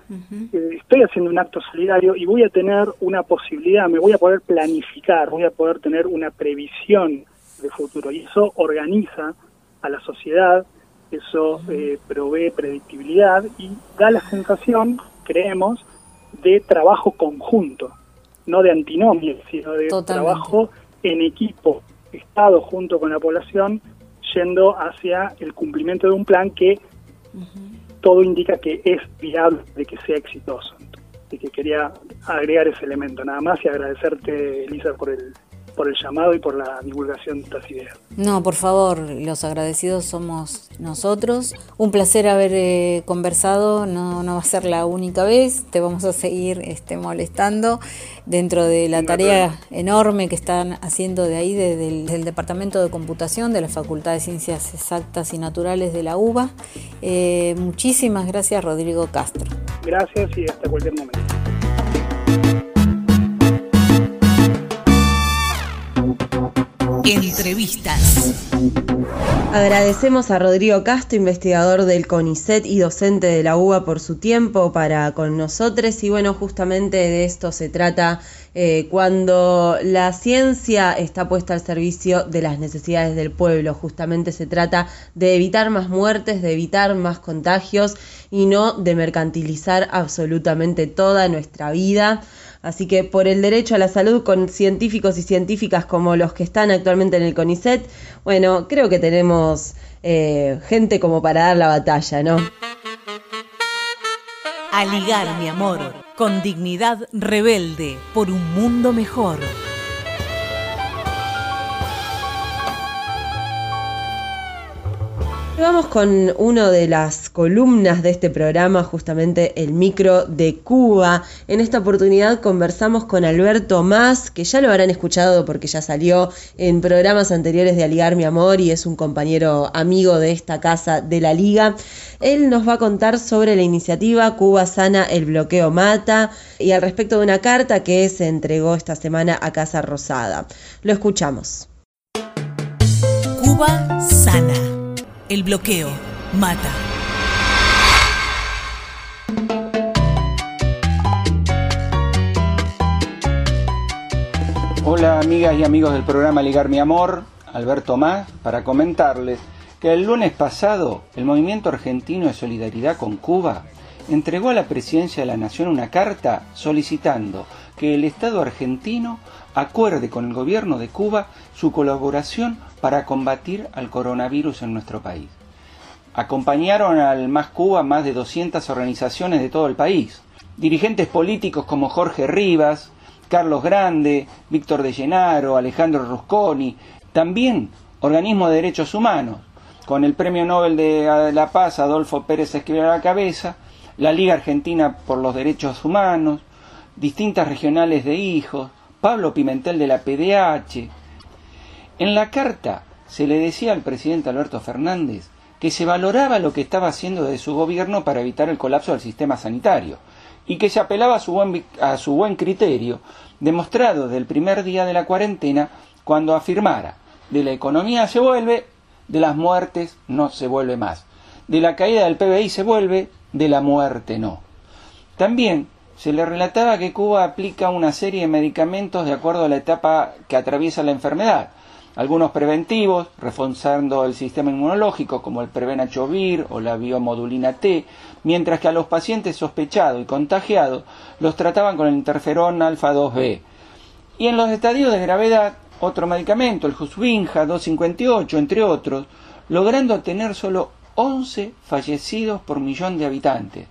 estoy haciendo un acto solidario y voy a tener una posibilidad, me voy a poder planificar, voy a poder tener una previsión de futuro. Y eso organiza a la sociedad, eso provee predictibilidad y da la sensación, creemos, de trabajo conjunto no de antinomia, sino de trabajo en equipo, Estado junto con la población, yendo hacia el cumplimiento de un plan que todo indica que es viable de que sea exitoso. Y que quería agregar ese elemento nada más y agradecerte, Elisa, por el, por el llamado y por la divulgación de estas ideas. No, por favor, los agradecidos somos nosotros. Un placer haber eh, conversado, no, no va a ser la única vez, te vamos a seguir este, molestando dentro de la tarea enorme que están haciendo de ahí, desde el Departamento de Computación de la Facultad de Ciencias Exactas y Naturales de la UBA. Eh, muchísimas gracias, Rodrigo Castro. Gracias y hasta cualquier momento. Entrevistas. Agradecemos a Rodrigo Castro, investigador del CONICET y docente de la UBA por su tiempo para con nosotros y bueno, justamente de esto se trata eh, cuando la ciencia está puesta al servicio de las necesidades del pueblo. Justamente se trata de evitar más muertes, de evitar más contagios y no de mercantilizar absolutamente toda nuestra vida. Así que por el derecho a la salud con científicos y científicas como los que están actualmente en el CONICET, bueno, creo que tenemos eh, gente como para dar la batalla, ¿no? A ligar, mi amor, con dignidad rebelde por un mundo mejor. Vamos con una de las columnas de este programa, justamente el micro de Cuba. En esta oportunidad conversamos con Alberto Más, que ya lo habrán escuchado porque ya salió en programas anteriores de Aligar Mi Amor y es un compañero amigo de esta casa de la Liga. Él nos va a contar sobre la iniciativa Cuba Sana, el bloqueo mata y al respecto de una carta que se entregó esta semana a Casa Rosada. Lo escuchamos. Cuba Sana. El bloqueo mata. Hola amigas y amigos del programa Ligar Mi Amor, Alberto Más, para comentarles que el lunes pasado el Movimiento Argentino de Solidaridad con Cuba entregó a la Presidencia de la Nación una carta solicitando que el Estado argentino acuerde con el gobierno de Cuba su colaboración para combatir al coronavirus en nuestro país. Acompañaron al Más Cuba más de 200 organizaciones de todo el país. Dirigentes políticos como Jorge Rivas, Carlos Grande, Víctor de Llenaro, Alejandro Rusconi, también organismos de derechos humanos, con el Premio Nobel de la Paz Adolfo Pérez Esquivel a la cabeza, la Liga Argentina por los Derechos Humanos, distintas regionales de hijos, Pablo Pimentel de la PDH. En la carta se le decía al presidente Alberto Fernández que se valoraba lo que estaba haciendo de su gobierno para evitar el colapso del sistema sanitario y que se apelaba a su buen, a su buen criterio, demostrado desde el primer día de la cuarentena, cuando afirmara de la economía se vuelve, de las muertes no se vuelve más, de la caída del PBI se vuelve, de la muerte no. También se le relataba que Cuba aplica una serie de medicamentos de acuerdo a la etapa que atraviesa la enfermedad. Algunos preventivos, reforzando el sistema inmunológico, como el Prevenachovir o la biomodulina T, mientras que a los pacientes sospechados y contagiados los trataban con el interferón alfa 2B. Y en los estadios de gravedad, otro medicamento, el Jusvinja 258, entre otros, logrando tener solo 11 fallecidos por millón de habitantes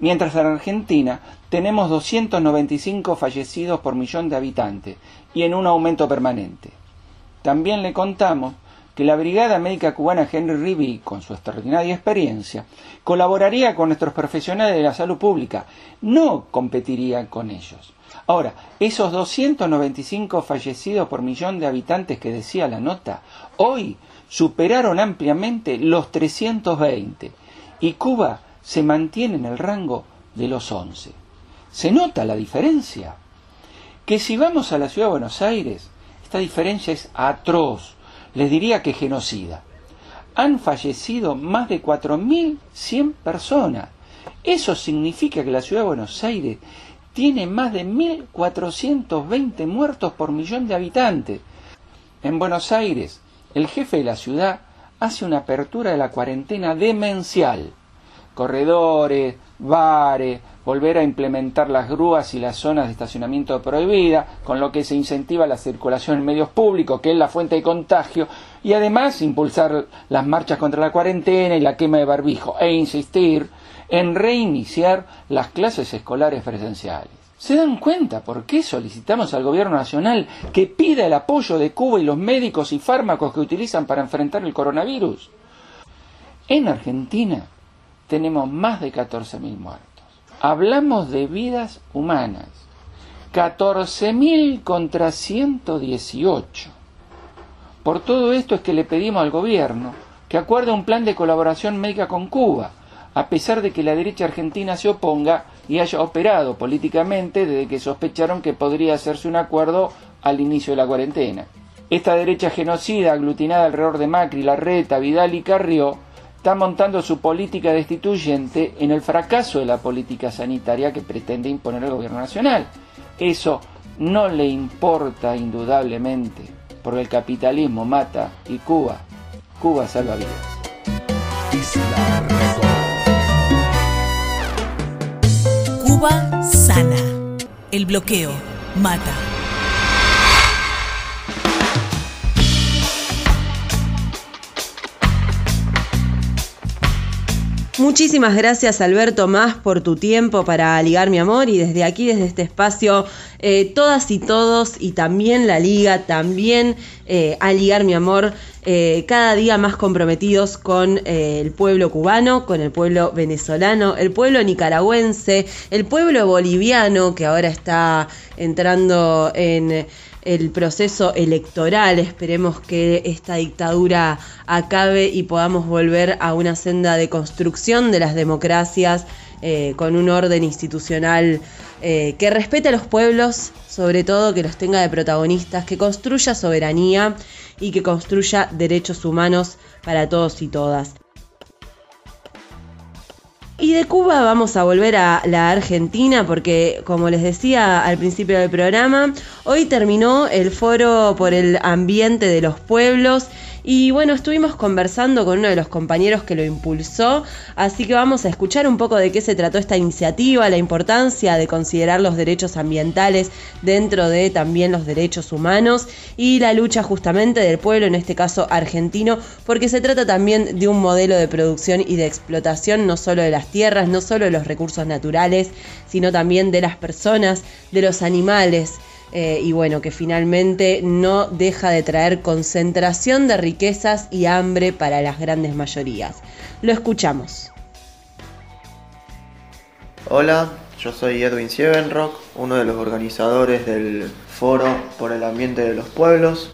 mientras en Argentina tenemos 295 fallecidos por millón de habitantes y en un aumento permanente. También le contamos que la Brigada Médica Cubana Henry Rivi, con su extraordinaria experiencia, colaboraría con nuestros profesionales de la salud pública, no competiría con ellos. Ahora, esos 295 fallecidos por millón de habitantes que decía la nota, hoy superaron ampliamente los 320 y Cuba se mantiene en el rango de los 11. ¿Se nota la diferencia? Que si vamos a la ciudad de Buenos Aires, esta diferencia es atroz, les diría que genocida. Han fallecido más de 4.100 personas. Eso significa que la ciudad de Buenos Aires tiene más de 1.420 muertos por millón de habitantes. En Buenos Aires, el jefe de la ciudad hace una apertura de la cuarentena demencial corredores, bares, volver a implementar las grúas y las zonas de estacionamiento prohibida, con lo que se incentiva la circulación en medios públicos, que es la fuente de contagio, y además impulsar las marchas contra la cuarentena y la quema de barbijo, e insistir en reiniciar las clases escolares presenciales. ¿Se dan cuenta por qué solicitamos al gobierno nacional que pida el apoyo de Cuba y los médicos y fármacos que utilizan para enfrentar el coronavirus? En Argentina tenemos más de 14.000 muertos. Hablamos de vidas humanas. 14.000 contra 118. Por todo esto es que le pedimos al gobierno que acuerde un plan de colaboración médica con Cuba, a pesar de que la derecha argentina se oponga y haya operado políticamente desde que sospecharon que podría hacerse un acuerdo al inicio de la cuarentena. Esta derecha genocida aglutinada alrededor de Macri, Larreta, Vidal y Carrió está montando su política destituyente en el fracaso de la política sanitaria que pretende imponer el gobierno nacional. Eso no le importa indudablemente, porque el capitalismo mata y Cuba, Cuba salva vidas. Cuba sana. El bloqueo mata. Muchísimas gracias Alberto Más por tu tiempo para ligar mi amor y desde aquí, desde este espacio, eh, todas y todos y también la liga, también eh, a ligar mi amor, eh, cada día más comprometidos con el pueblo cubano, con el pueblo venezolano, el pueblo nicaragüense, el pueblo boliviano que ahora está entrando en el proceso electoral. Esperemos que esta dictadura acabe y podamos volver a una senda de construcción de las democracias eh, con un orden institucional eh, que respete a los pueblos, sobre todo que los tenga de protagonistas, que construya soberanía y que construya derechos humanos para todos y todas. Y de Cuba vamos a volver a la Argentina porque, como les decía al principio del programa, hoy terminó el foro por el ambiente de los pueblos y bueno, estuvimos conversando con uno de los compañeros que lo impulsó, así que vamos a escuchar un poco de qué se trató esta iniciativa, la importancia de considerar los derechos ambientales dentro de también los derechos humanos y la lucha justamente del pueblo, en este caso argentino, porque se trata también de un modelo de producción y de explotación no solo de las tierras, no solo de los recursos naturales, sino también de las personas, de los animales. Eh, y bueno, que finalmente no deja de traer concentración de riquezas y hambre para las grandes mayorías. Lo escuchamos. Hola, yo soy Edwin Siebenrock, uno de los organizadores del Foro por el Ambiente de los Pueblos.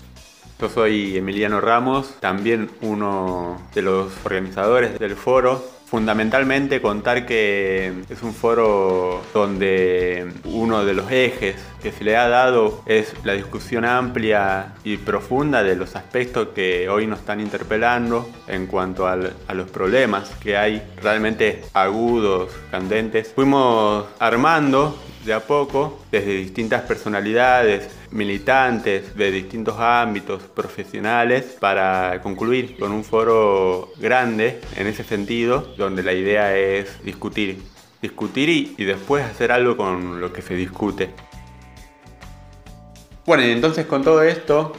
Yo soy Emiliano Ramos, también uno de los organizadores del foro Fundamentalmente contar que es un foro donde uno de los ejes que se le ha dado es la discusión amplia y profunda de los aspectos que hoy nos están interpelando en cuanto a los problemas que hay realmente agudos, candentes. Fuimos armando de a poco, desde distintas personalidades, militantes de distintos ámbitos profesionales, para concluir con un foro grande en ese sentido, donde la idea es discutir. Discutir y, después hacer algo con lo que se discute. Bueno, y entonces con todo esto,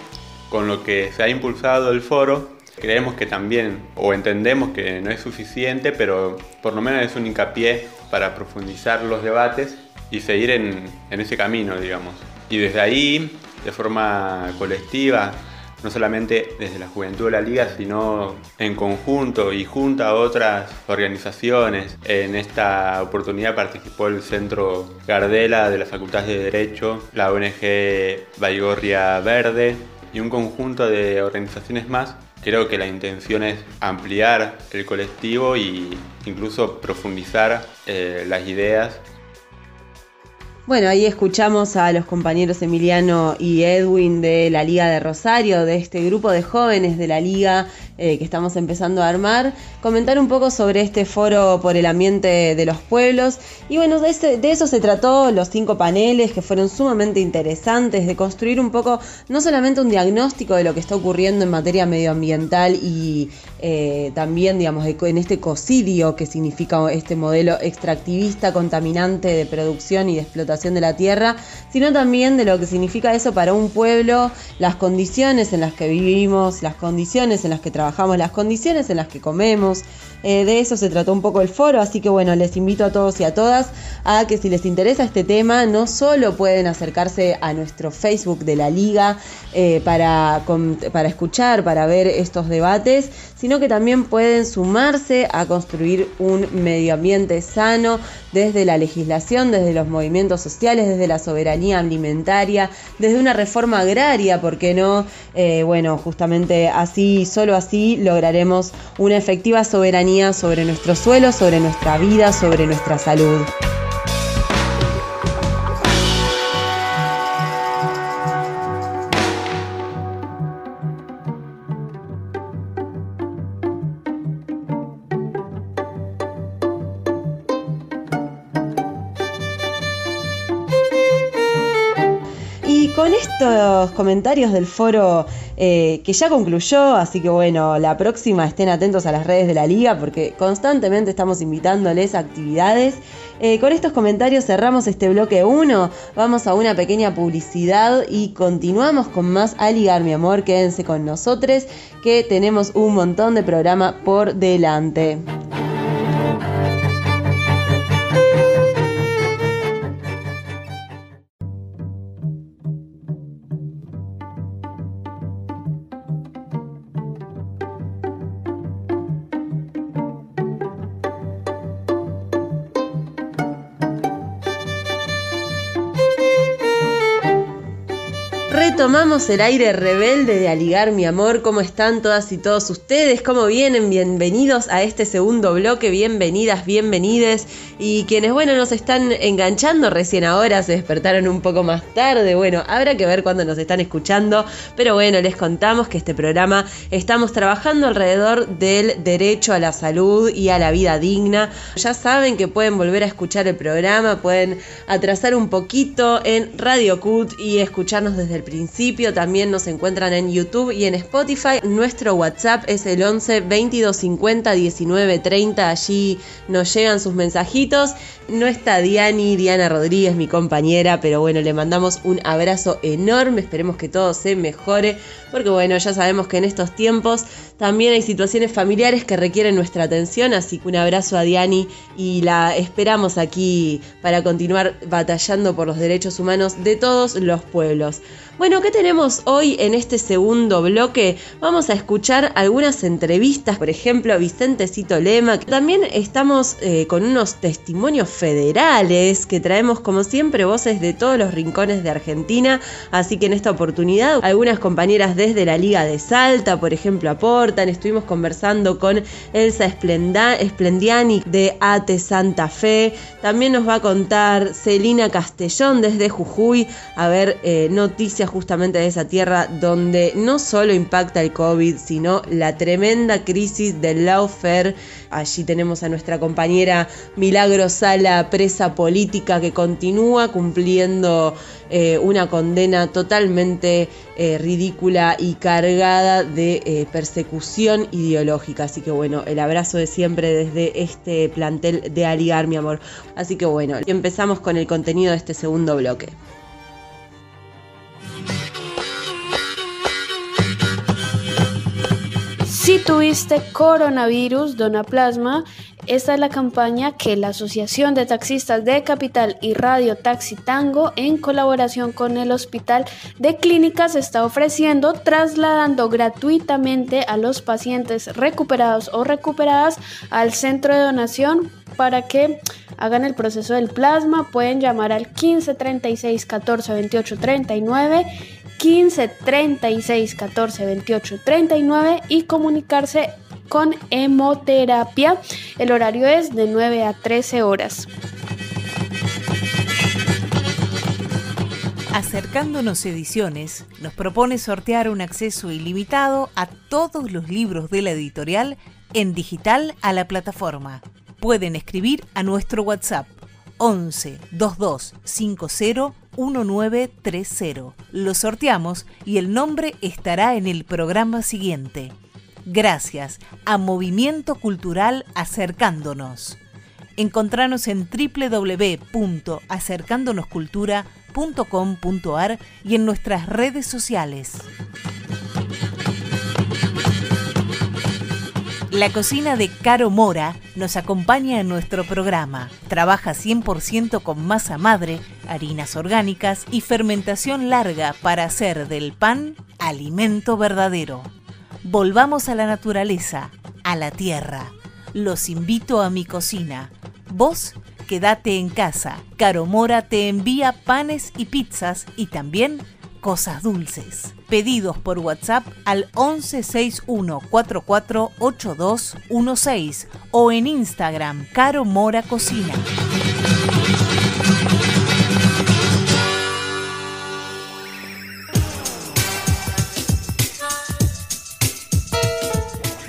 con lo que se ha impulsado el foro, creemos que también, o entendemos que no es suficiente, pero por lo menos es un hincapié para profundizar los debates y seguir en, ese camino, digamos. Y desde ahí, de forma colectiva, no solamente desde la Juventud de la Liga, sino en conjunto y junto a otras organizaciones. En esta oportunidad participó el Centro Gardela de la Facultad de Derecho, la ONG Baigorria Verde y un conjunto de organizaciones más. Creo que la intención es ampliar el colectivo e incluso profundizar eh, las ideas bueno, ahí escuchamos a los compañeros Emiliano y Edwin de la Liga de Rosario, de este grupo de jóvenes de la Liga eh, que estamos empezando a armar, comentar un poco sobre este foro por el ambiente de los pueblos. Y bueno, de, eso se trató los cinco paneles que fueron sumamente interesantes, de construir un poco, no solamente un diagnóstico de lo que está ocurriendo en materia medioambiental y eh, también, digamos, en este cocidio que significa este modelo extractivista, contaminante de producción y de explotación de la tierra, sino también de lo que significa eso para un pueblo, las condiciones en las que vivimos, las condiciones en las que trabajamos, las condiciones en las que comemos, Eh, de eso se trató un poco el foro, así que bueno, les invito a todos y a todas a que si les interesa este tema, no solo pueden acercarse a nuestro Facebook de la Liga eh, para, para escuchar, para ver estos debates, sino que también pueden sumarse a construir un medio ambiente sano desde la legislación, desde los movimientos sociales, desde la soberanía alimentaria, desde una reforma agraria, ¿por qué no? Eh, bueno, justamente así, solo así lograremos una efectiva soberanía sobre nuestro suelo, sobre nuestra vida, sobre nuestra salud. Estos comentarios del foro eh, que ya concluyó, así que bueno, la próxima estén atentos a las redes de la liga porque constantemente estamos invitándoles a actividades. Eh, con estos comentarios cerramos este bloque 1, vamos a una pequeña publicidad y continuamos con más a ligar mi amor, quédense con nosotros que tenemos un montón de programa por delante. El aire rebelde de Aligar mi amor. ¿Cómo están todas y todos ustedes? ¿Cómo vienen? Bienvenidos a este segundo bloque. Bienvenidas, bienvenides. Y quienes, bueno, nos están enganchando recién ahora, se despertaron un poco más tarde. Bueno, habrá que ver cuándo nos están escuchando. Pero bueno, les contamos que este programa estamos trabajando alrededor del derecho a la salud y a la vida digna. Ya saben que pueden volver a escuchar el programa, pueden atrasar un poquito en Radio Cut y escucharnos desde el principio. También nos encuentran en YouTube y en Spotify. Nuestro WhatsApp es el 11 22 50 19 30. Allí nos llegan sus mensajitos. No está Diani, Diana Rodríguez, mi compañera, pero bueno, le mandamos un abrazo enorme. Esperemos que todo se mejore, porque bueno, ya sabemos que en estos tiempos también hay situaciones familiares que requieren nuestra atención. Así que un abrazo a Diani y la esperamos aquí para continuar batallando por los derechos humanos de todos los pueblos. Bueno, ¿qué tenemos hoy en este segundo bloque? Vamos a escuchar algunas entrevistas, por ejemplo, a Vicente Cito Lema. También estamos eh, con unos testimonios federales que traemos, como siempre, voces de todos los rincones de Argentina. Así que en esta oportunidad, algunas compañeras desde la Liga de Salta, por ejemplo, aportan. Estuvimos conversando con Elsa Esplendiani de ATE Santa Fe. También nos va a contar Celina Castellón desde Jujuy. A ver, eh, noticias justamente de esa tierra donde no solo impacta el COVID, sino la tremenda crisis del lawfare. Allí tenemos a nuestra compañera Milagro Sala, presa política, que continúa cumpliendo eh, una condena totalmente eh, ridícula y cargada de eh, persecución ideológica. Así que bueno, el abrazo de siempre desde este plantel de Aligar, mi amor. Así que bueno, empezamos con el contenido de este segundo bloque. Si tuviste coronavirus, dona plasma. Esta es la campaña que la Asociación de Taxistas de Capital y Radio Taxi Tango, en colaboración con el Hospital de Clínicas, está ofreciendo, trasladando gratuitamente a los pacientes recuperados o recuperadas al centro de donación para que hagan el proceso del plasma. Pueden llamar al 15 36 14 28 39 15 36 14 28 39 y comunicarse con hemoterapia. El horario es de 9 a 13 horas. Acercándonos Ediciones nos propone sortear un acceso ilimitado a todos los libros de la editorial en digital a la plataforma. Pueden escribir a nuestro WhatsApp 11 22 50 1930. Lo sorteamos y el nombre estará en el programa siguiente. Gracias a Movimiento Cultural Acercándonos. Encontranos en www.acercándonoscultura.com.ar y en nuestras redes sociales. La cocina de Caro Mora nos acompaña en nuestro programa. Trabaja 100% con masa madre, harinas orgánicas y fermentación larga para hacer del pan alimento verdadero. Volvamos a la naturaleza, a la tierra. Los invito a mi cocina. Vos quédate en casa. Caro Mora te envía panes y pizzas y también cosas dulces. Pedidos por WhatsApp al 1161448216 o en Instagram Caro Mora Cocina.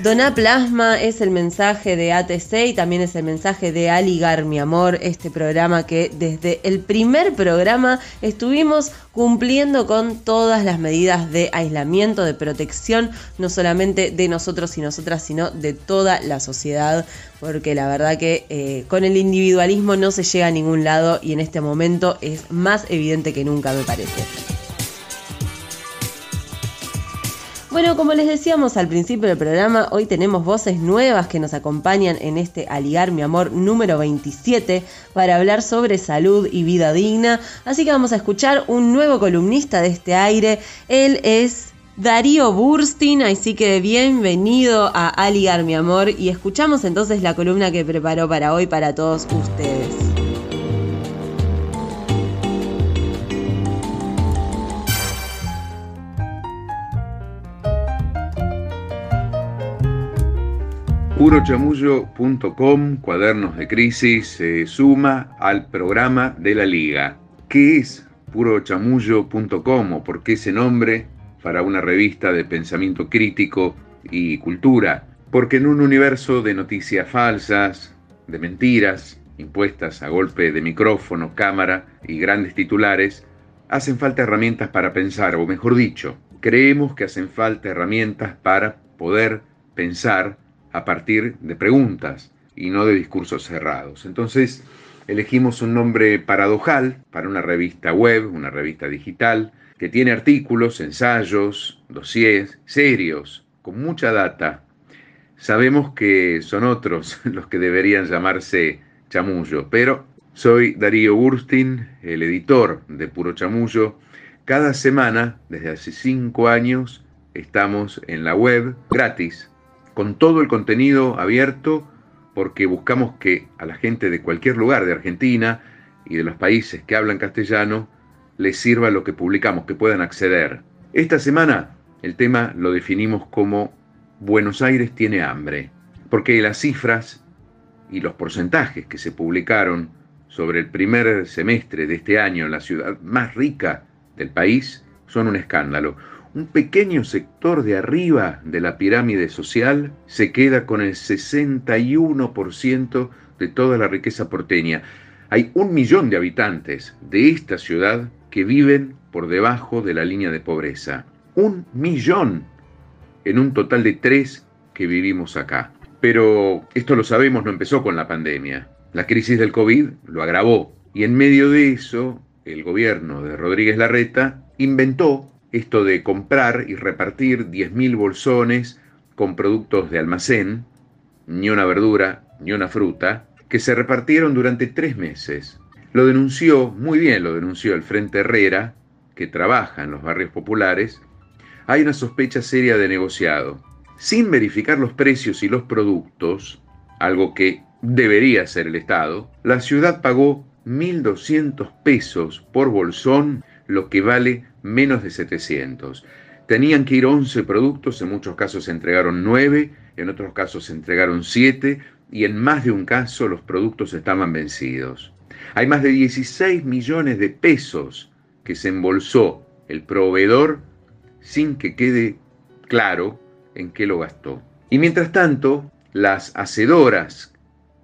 Doná Plasma es el mensaje de ATC y también es el mensaje de Aligar Mi Amor, este programa que desde el primer programa estuvimos cumpliendo con todas las medidas de aislamiento, de protección, no solamente de nosotros y nosotras, sino de toda la sociedad, porque la verdad que eh, con el individualismo no se llega a ningún lado y en este momento es más evidente que nunca, me parece. Bueno, como les decíamos al principio del programa, hoy tenemos voces nuevas que nos acompañan en este Aligar mi amor número 27 para hablar sobre salud y vida digna. Así que vamos a escuchar un nuevo columnista de este aire. Él es Darío Burstin, así que bienvenido a Aligar mi amor y escuchamos entonces la columna que preparó para hoy para todos ustedes. Purochamullo.com, Cuadernos de Crisis, se suma al programa de la Liga. ¿Qué es purochamullo.com o por qué ese nombre para una revista de pensamiento crítico y cultura? Porque en un universo de noticias falsas, de mentiras, impuestas a golpe de micrófono, cámara y grandes titulares, hacen falta herramientas para pensar, o mejor dicho, creemos que hacen falta herramientas para poder pensar a partir de preguntas y no de discursos cerrados. Entonces, elegimos un nombre paradojal para una revista web, una revista digital, que tiene artículos, ensayos, dossiers serios, con mucha data. Sabemos que son otros los que deberían llamarse chamullo, pero soy Darío Burstin, el editor de Puro Chamullo. Cada semana, desde hace cinco años, estamos en la web gratis con todo el contenido abierto porque buscamos que a la gente de cualquier lugar de Argentina y de los países que hablan castellano les sirva lo que publicamos, que puedan acceder. Esta semana el tema lo definimos como Buenos Aires tiene hambre, porque las cifras y los porcentajes que se publicaron sobre el primer semestre de este año en la ciudad más rica del país son un escándalo un pequeño sector de arriba de la pirámide social se queda con el 61% de toda la riqueza porteña. Hay un millón de habitantes de esta ciudad que viven por debajo de la línea de pobreza. Un millón en un total de tres que vivimos acá. Pero esto lo sabemos, no empezó con la pandemia. La crisis del COVID lo agravó. Y en medio de eso, el gobierno de Rodríguez Larreta inventó esto de comprar y repartir 10.000 bolsones con productos de almacén, ni una verdura, ni una fruta, que se repartieron durante tres meses. Lo denunció, muy bien lo denunció el Frente Herrera, que trabaja en los barrios populares. Hay una sospecha seria de negociado. Sin verificar los precios y los productos, algo que debería hacer el Estado, la ciudad pagó 1.200 pesos por bolsón, lo que vale menos de 700. Tenían que ir 11 productos, en muchos casos se entregaron 9, en otros casos se entregaron 7 y en más de un caso los productos estaban vencidos. Hay más de 16 millones de pesos que se embolsó el proveedor sin que quede claro en qué lo gastó. Y mientras tanto, las hacedoras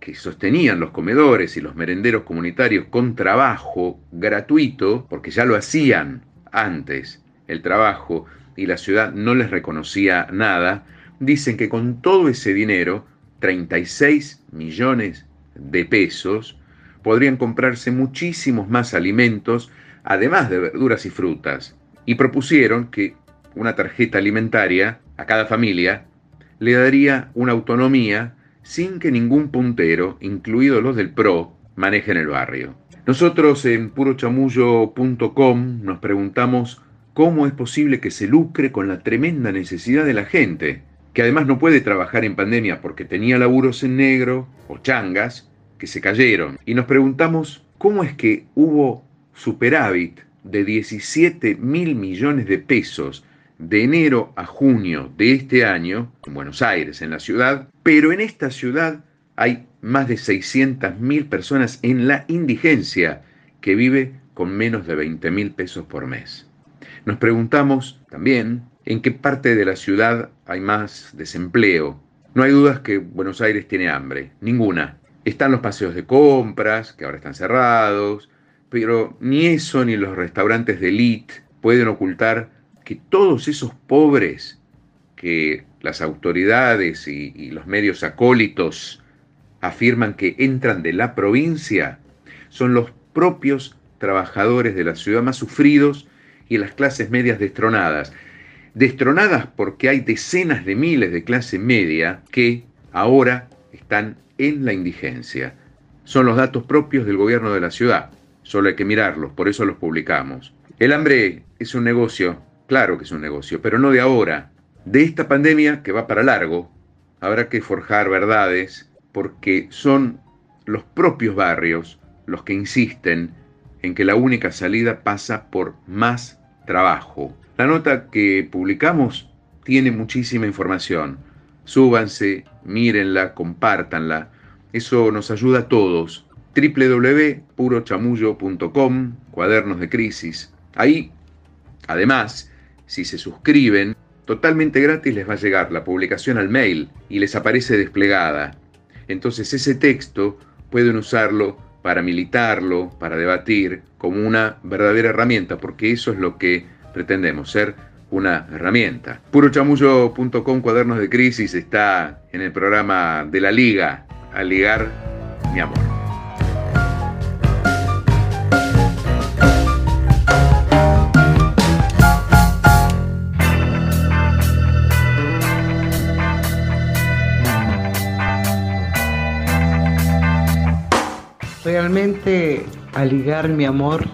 que sostenían los comedores y los merenderos comunitarios con trabajo gratuito, porque ya lo hacían antes el trabajo y la ciudad no les reconocía nada, dicen que con todo ese dinero, 36 millones de pesos, podrían comprarse muchísimos más alimentos, además de verduras y frutas, y propusieron que una tarjeta alimentaria a cada familia le daría una autonomía sin que ningún puntero, incluidos los del PRO, manejen el barrio. Nosotros en purochamullo.com nos preguntamos cómo es posible que se lucre con la tremenda necesidad de la gente, que además no puede trabajar en pandemia porque tenía laburos en negro o changas que se cayeron. Y nos preguntamos cómo es que hubo superávit de 17 mil millones de pesos de enero a junio de este año en Buenos Aires, en la ciudad, pero en esta ciudad hay más de 600 mil personas en la indigencia que vive con menos de 20 mil pesos por mes. Nos preguntamos también en qué parte de la ciudad hay más desempleo. No hay dudas que Buenos Aires tiene hambre, ninguna. Están los paseos de compras, que ahora están cerrados, pero ni eso ni los restaurantes de elite pueden ocultar que todos esos pobres que las autoridades y, los medios acólitos afirman que entran de la provincia son los propios trabajadores de la ciudad más sufridos y las clases medias destronadas. Destronadas porque hay decenas de miles de clase media que ahora están en la indigencia. Son los datos propios del gobierno de la ciudad. Solo hay que mirarlos, por eso los publicamos. El hambre es un negocio, claro que es un negocio, pero no de ahora. De esta pandemia que va para largo, habrá que forjar verdades porque son los propios barrios los que insisten en que la única salida pasa por más trabajo. La nota que publicamos tiene muchísima información. Súbanse, mírenla, compártanla. Eso nos ayuda a todos. www.purochamullo.com, cuadernos de crisis. Ahí, además, si se suscriben, totalmente gratis les va a llegar la publicación al mail y les aparece desplegada. Entonces ese texto pueden usarlo para militarlo, para debatir, como una verdadera herramienta, porque eso es lo que pretendemos, ser una herramienta. Purochamullo.com, cuadernos de crisis, está en el programa de la Liga, a ligar mi amor. Realmente Aligar mi amor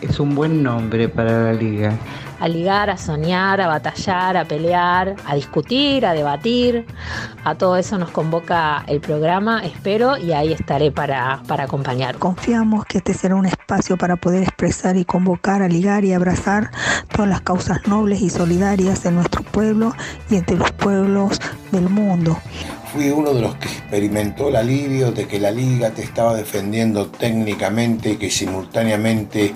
es un buen nombre para la liga. A ligar, a soñar, a batallar, a pelear, a discutir, a debatir. A todo eso nos convoca el programa, espero, y ahí estaré para, para acompañar. Confiamos que este será un espacio para poder expresar y convocar, a ligar y abrazar todas las causas nobles y solidarias en nuestro pueblo y entre los pueblos del mundo fui uno de los que experimentó el alivio de que la liga te estaba defendiendo técnicamente y que simultáneamente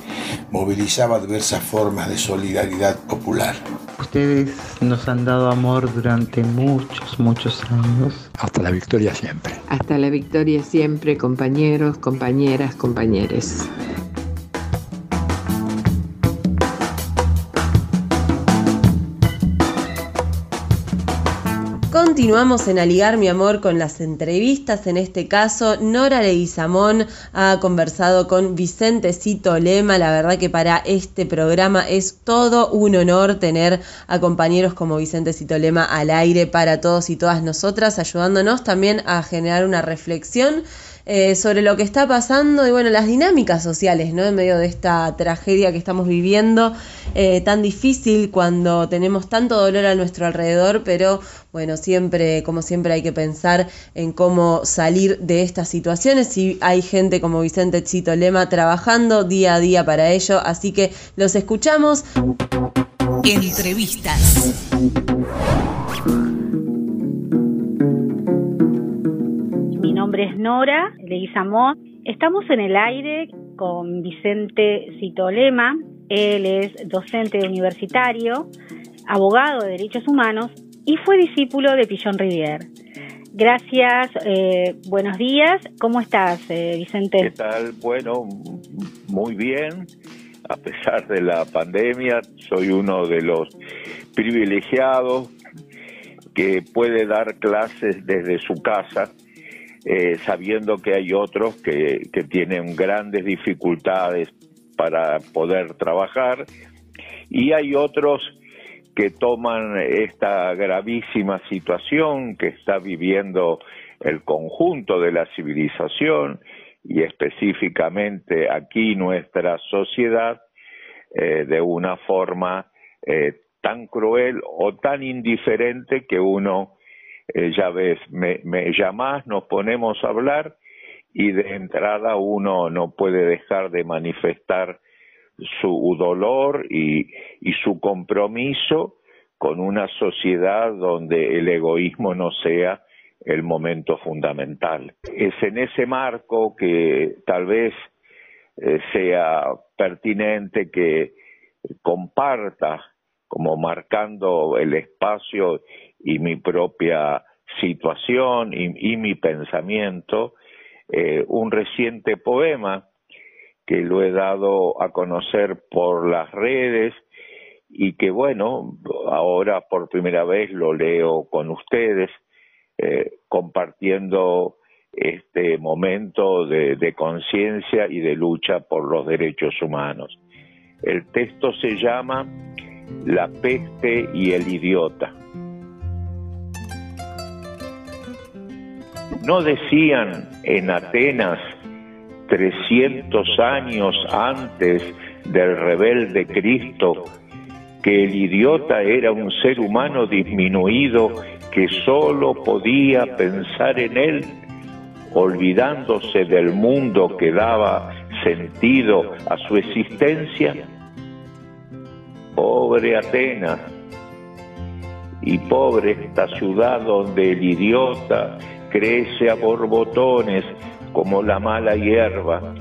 movilizaba diversas formas de solidaridad popular. Ustedes nos han dado amor durante muchos, muchos años. Hasta la victoria siempre. Hasta la victoria siempre, compañeros, compañeras, compañeres. Continuamos en Aligar mi amor con las entrevistas. En este caso, Nora Leguizamón ha conversado con Vicente Cito Lema. La verdad que para este programa es todo un honor tener a compañeros como Vicente Cito Lema al aire para todos y todas nosotras, ayudándonos también a generar una reflexión eh, sobre lo que está pasando y bueno, las dinámicas sociales, ¿no? En medio de esta tragedia que estamos viviendo, eh, tan difícil cuando tenemos tanto dolor a nuestro alrededor, pero bueno, siempre, como siempre, hay que pensar en cómo salir de estas situaciones y hay gente como Vicente Chito Lema trabajando día a día para ello, así que los escuchamos. Entrevistas. Nombre es Nora Leguizamón. Estamos en el aire con Vicente Citolema. Él es docente universitario, abogado de derechos humanos y fue discípulo de Pillon Rivière. Gracias, eh, buenos días. ¿Cómo estás, eh, Vicente? ¿Qué tal? Bueno, muy bien. A pesar de la pandemia, soy uno de los privilegiados que puede dar clases desde su casa eh, sabiendo que hay otros que, tienen grandes dificultades para poder trabajar y hay otros que toman esta gravísima situación que está viviendo el conjunto de la civilización y específicamente aquí nuestra sociedad eh, de una forma eh, tan cruel o tan indiferente que uno, eh, ya ves, me, me llamás, nos ponemos a hablar y de entrada uno no puede dejar de manifestar su dolor y, su compromiso con una sociedad donde el egoísmo no sea el momento fundamental. Es en ese marco que tal vez eh, sea pertinente que comparta como marcando el espacio y mi propia situación y, mi pensamiento, eh, un reciente poema que lo he dado a conocer por las redes y que bueno, ahora por primera vez lo leo con ustedes, eh, compartiendo este momento de, conciencia y de lucha por los derechos humanos. El texto se llama La peste y el idiota. ¿No decían en Atenas 300 años antes del rebelde Cristo que el idiota era un ser humano disminuido que solo podía pensar en él, olvidándose del mundo que daba sentido a su existencia? Pobre Atenas, y pobre esta ciudad donde el idiota crece a borbotones como la mala hierba,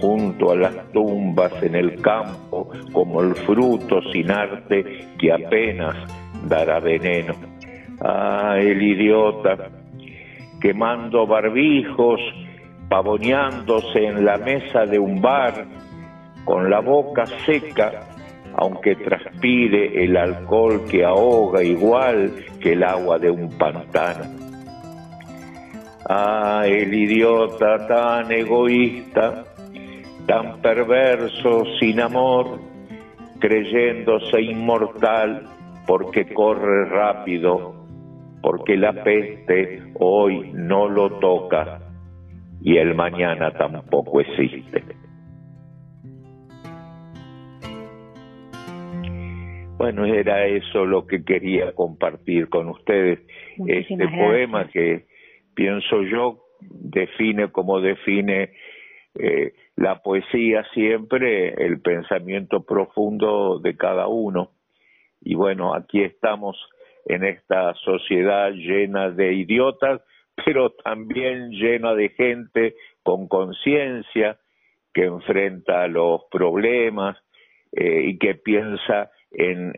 junto a las tumbas en el campo, como el fruto sin arte que apenas dará veneno. Ah, el idiota, quemando barbijos, pavoneándose en la mesa de un bar, con la boca seca, aunque transpire el alcohol que ahoga igual que el agua de un pantano. Ah, el idiota tan egoísta, tan perverso, sin amor, creyéndose inmortal porque corre rápido, porque la peste hoy no lo toca y el mañana tampoco existe. Bueno, era eso lo que quería compartir con ustedes. este poema que pienso yo define como define eh, la poesía siempre el pensamiento profundo de cada uno. Y bueno, aquí estamos en esta sociedad llena de idiotas, pero también llena de gente con conciencia que enfrenta los problemas eh, y que piensa en,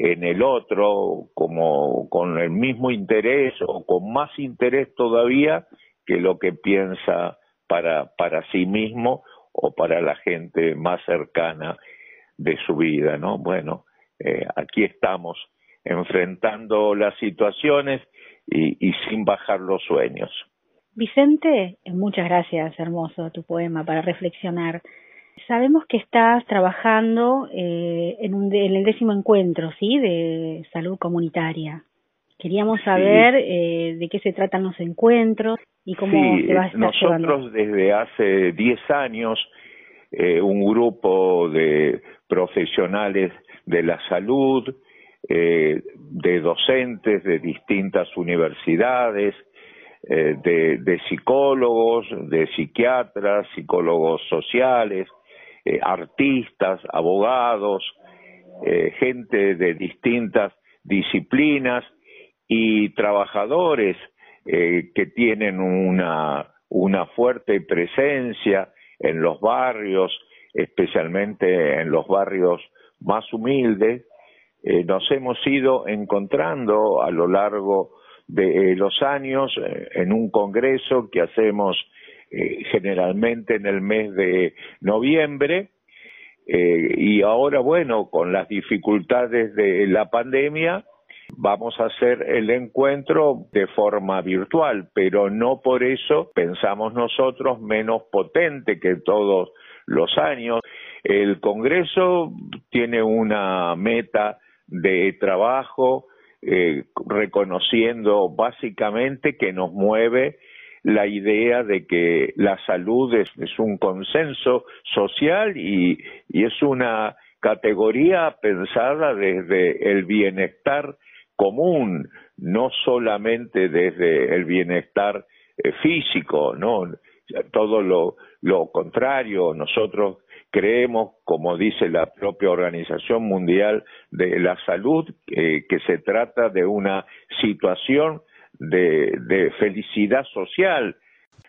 en el otro como con el mismo interés o con más interés todavía que lo que piensa para, para sí mismo o para la gente más cercana de su vida, ¿no? Bueno, eh, aquí estamos enfrentando las situaciones y, y sin bajar los sueños. Vicente, muchas gracias, hermoso tu poema para reflexionar. Sabemos que estás trabajando eh, en, un, en el décimo encuentro, ¿sí? De salud comunitaria. Queríamos saber eh, de qué se tratan los encuentros y cómo se va a estar nosotros desde hace 10 años eh, un grupo de profesionales de la salud, eh, de docentes de distintas universidades, eh, de, de, psicólogos, de psiquiatras, psicólogos sociales, eh, artistas, abogados, eh, gente de distintas disciplinas y trabajadores eh, que tienen una, una fuerte presencia en los barrios, especialmente en los barrios más humildes, nos hemos ido encontrando a lo largo de los años en un congreso que hacemos generalmente en el mes de noviembre y ahora bueno con las dificultades de la pandemia vamos a hacer el encuentro de forma virtual, pero no por eso pensamos nosotros menos potente que todos los años. El Congreso tiene una meta de trabajo, eh, reconociendo básicamente que nos mueve la idea de que la salud es, un consenso social y, es una categoría pensada desde el bienestar común, no solamente desde el bienestar eh, físico, no todo lo, lo contrario, nosotros creemos, como dice la propia Organización Mundial de la Salud, eh, que se trata de una situación de, felicidad social.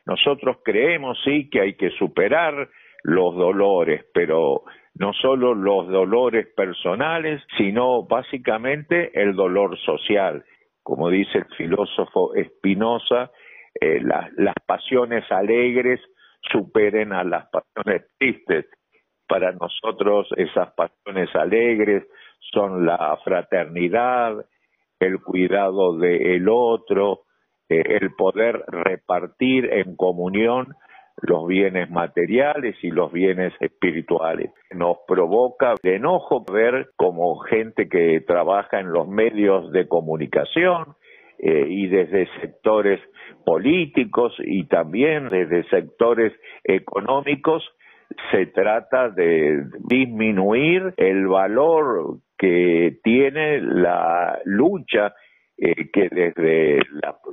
Nosotros creemos, sí, que hay que superar los dolores, pero no solo los dolores personales, sino básicamente el dolor social. Como dice el filósofo Spinoza, eh, las pasiones alegres superen a las pasiones tristes. Para nosotros esas pasiones alegres son la fraternidad, el cuidado del otro, eh, el poder repartir en comunión los bienes materiales y los bienes espirituales. Nos provoca de enojo ver como gente que trabaja en los medios de comunicación eh, y desde sectores políticos y también desde sectores económicos se trata de disminuir el valor que tiene la lucha eh, que desde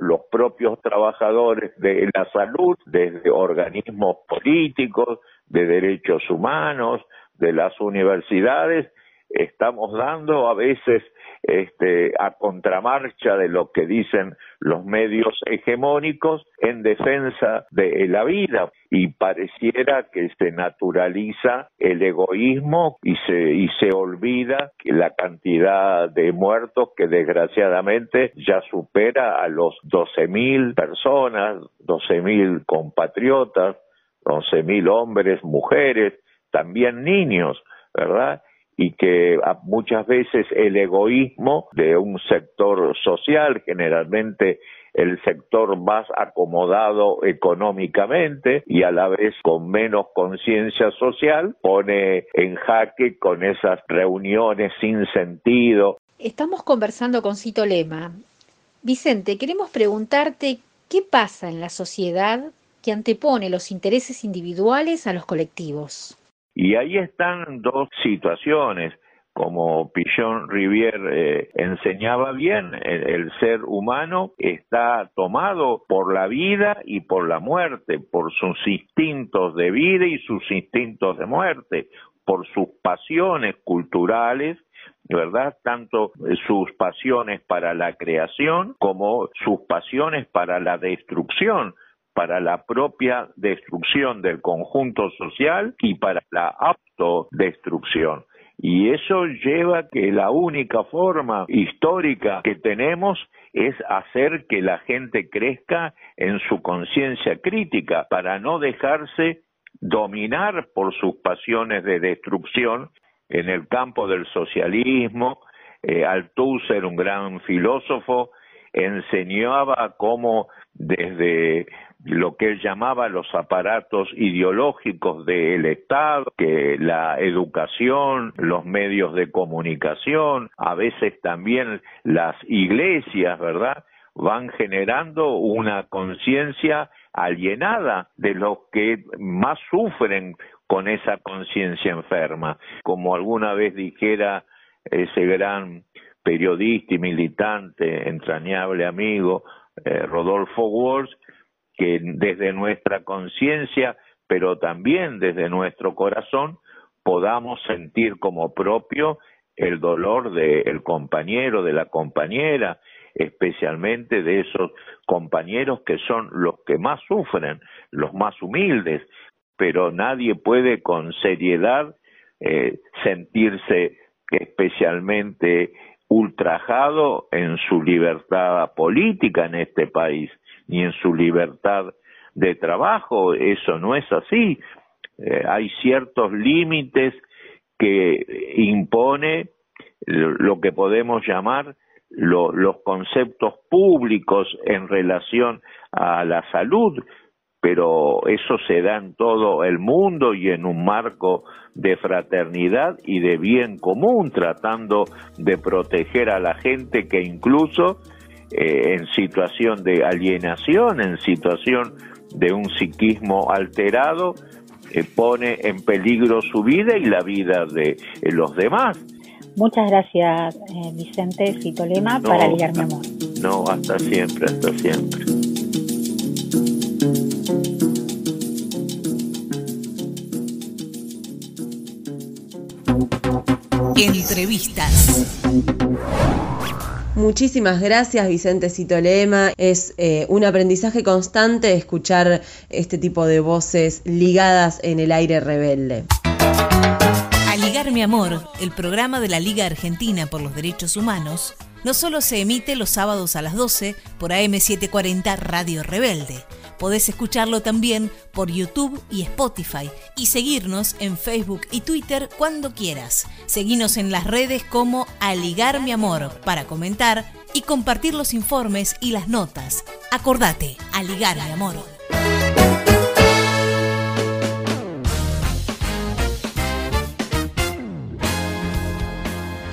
los propios trabajadores de la salud, desde organismos políticos, de derechos humanos, de las universidades, estamos dando a veces este, a contramarcha de lo que dicen los medios hegemónicos en defensa de la vida y pareciera que se naturaliza el egoísmo y se, y se olvida la cantidad de muertos que desgraciadamente ya supera a los 12.000 personas, 12.000 compatriotas, 11.000 hombres, mujeres, también niños, ¿verdad? Y que muchas veces el egoísmo de un sector social, generalmente el sector más acomodado económicamente y a la vez con menos conciencia social, pone en jaque con esas reuniones sin sentido. Estamos conversando con Cito Lema. Vicente, queremos preguntarte qué pasa en la sociedad que antepone los intereses individuales a los colectivos. Y ahí están dos situaciones como Pichon Rivière eh, enseñaba bien, el, ser humano está tomado por la vida y por la muerte, por sus instintos de vida y sus instintos de muerte, por sus pasiones culturales, ¿verdad? Tanto sus pasiones para la creación como sus pasiones para la destrucción para la propia destrucción del conjunto social y para la autodestrucción. Y eso lleva que la única forma histórica que tenemos es hacer que la gente crezca en su conciencia crítica para no dejarse dominar por sus pasiones de destrucción en el campo del socialismo. Eh, Althusser, un gran filósofo, enseñaba cómo desde lo que él llamaba los aparatos ideológicos del Estado, que la educación, los medios de comunicación, a veces también las iglesias, ¿verdad? van generando una conciencia alienada de los que más sufren con esa conciencia enferma. Como alguna vez dijera ese gran periodista y militante, entrañable amigo, eh, Rodolfo Walsh, que desde nuestra conciencia, pero también desde nuestro corazón, podamos sentir como propio el dolor del compañero, de la compañera, especialmente de esos compañeros que son los que más sufren, los más humildes, pero nadie puede con seriedad eh, sentirse especialmente ultrajado en su libertad política en este país ni en su libertad de trabajo. Eso no es así. Eh, hay ciertos límites que impone lo que podemos llamar los conceptos públicos en relación a la salud, pero eso se da en todo el mundo y en un marco de fraternidad y de bien común, tratando de proteger a la gente que incluso eh, en situación de alienación, en situación de un psiquismo alterado, eh, pone en peligro su vida y la vida de eh, los demás. Muchas gracias, Vicente Citolema, para ligar mi amor. No, hasta siempre, hasta siempre. Entrevistas. Muchísimas gracias Vicente Citolema. Es eh, un aprendizaje constante escuchar este tipo de voces ligadas en el aire rebelde. A Ligar mi Amor, el programa de la Liga Argentina por los Derechos Humanos, no solo se emite los sábados a las 12 por AM740 Radio Rebelde, Podés escucharlo también por YouTube y Spotify y seguirnos en Facebook y Twitter cuando quieras. Seguinos en las redes como Aligar mi amor para comentar y compartir los informes y las notas. Acordate, Aligar mi amor.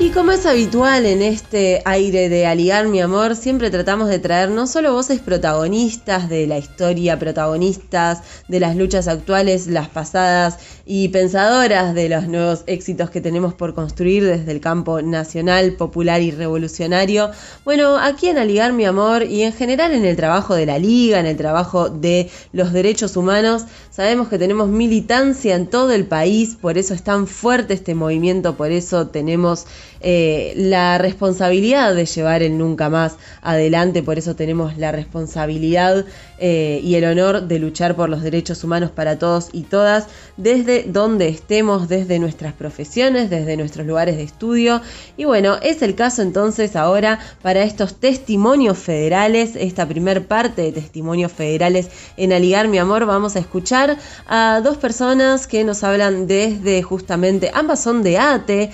Y como es habitual en este aire de Aligar mi amor, siempre tratamos de traer no solo voces protagonistas de la historia, protagonistas de las luchas actuales, las pasadas y pensadoras de los nuevos éxitos que tenemos por construir desde el campo nacional, popular y revolucionario. Bueno, aquí en Aligar mi amor y en general en el trabajo de la liga, en el trabajo de los derechos humanos, sabemos que tenemos militancia en todo el país, por eso es tan fuerte este movimiento, por eso tenemos eh, la responsabilidad de llevar el nunca más adelante, por eso tenemos la responsabilidad eh, y el honor de luchar por los derechos humanos para todos y todas, desde donde estemos, desde nuestras profesiones, desde nuestros lugares de estudio. Y bueno, es el caso entonces ahora para estos testimonios federales, esta primer parte de testimonios federales en Aligar mi amor, vamos a escuchar a dos personas que nos hablan desde justamente, ambas son de ATE,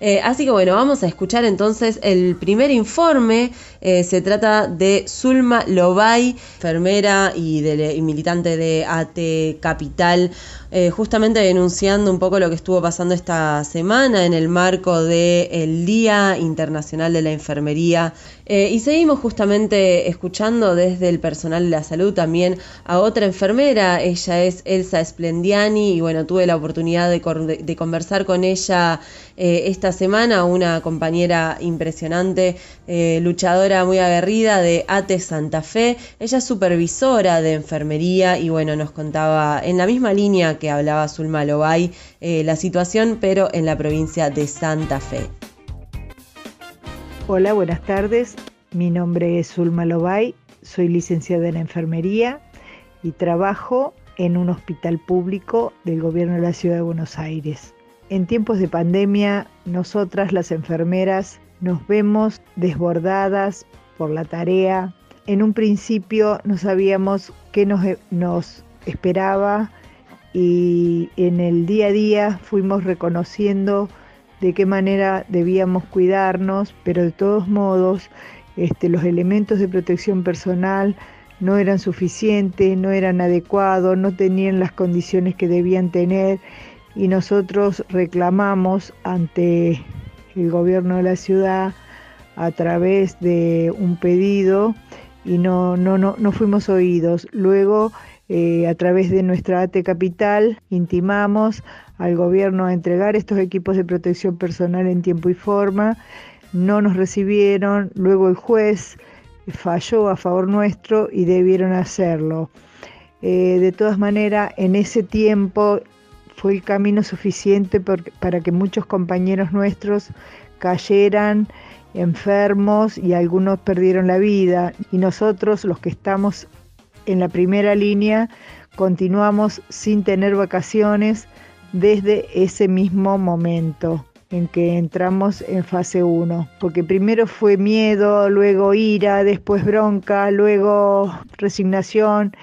eh, así que bueno, vamos a escuchar entonces el primer informe. Eh, se trata de Zulma Lobay, enfermera y, militante de AT Capital, eh, justamente denunciando un poco lo que estuvo pasando esta semana en el marco del Día Internacional de la Enfermería. y seguimos justamente escuchando desde el personal de la salud también a otra enfermera. Ella es Elsa Splendiani y bueno, tuve la oportunidad de conversar con ella esta semana una compañera impresionante, eh, muy aguerrida de ATE Santa Fe. Ella es supervisora de enfermería y bueno, nos contaba en la misma línea que hablaba Zulma Lobay eh, la situación, pero en la provincia de Santa Fe. Hola, buenas tardes. Mi nombre es Zulma Lobay, soy licenciada en enfermería y trabajo en un hospital público del gobierno de la ciudad de Buenos Aires. En tiempos de pandemia, nosotras las enfermeras nos vemos desbordadas por la tarea. En un principio no sabíamos qué nos, nos esperaba y en el día a día fuimos reconociendo de qué manera debíamos cuidarnos, pero de todos modos este, los elementos de protección personal no eran suficientes, no eran adecuados, no tenían las condiciones que debían tener y nosotros reclamamos ante el gobierno de la ciudad a través de un pedido y no, no, no, no fuimos oídos. Luego, eh, a través de nuestra AT Capital, intimamos al gobierno a entregar estos equipos de protección personal en tiempo y forma. No nos recibieron, luego el juez falló a favor nuestro y debieron hacerlo. Eh, de todas maneras, en ese tiempo fue el camino suficiente para que muchos compañeros nuestros cayeran enfermos y algunos perdieron la vida. Y nosotros, los que estamos en la primera línea, continuamos sin tener vacaciones desde ese mismo momento en que entramos en fase 1, porque primero fue miedo, luego ira, después bronca, luego resignación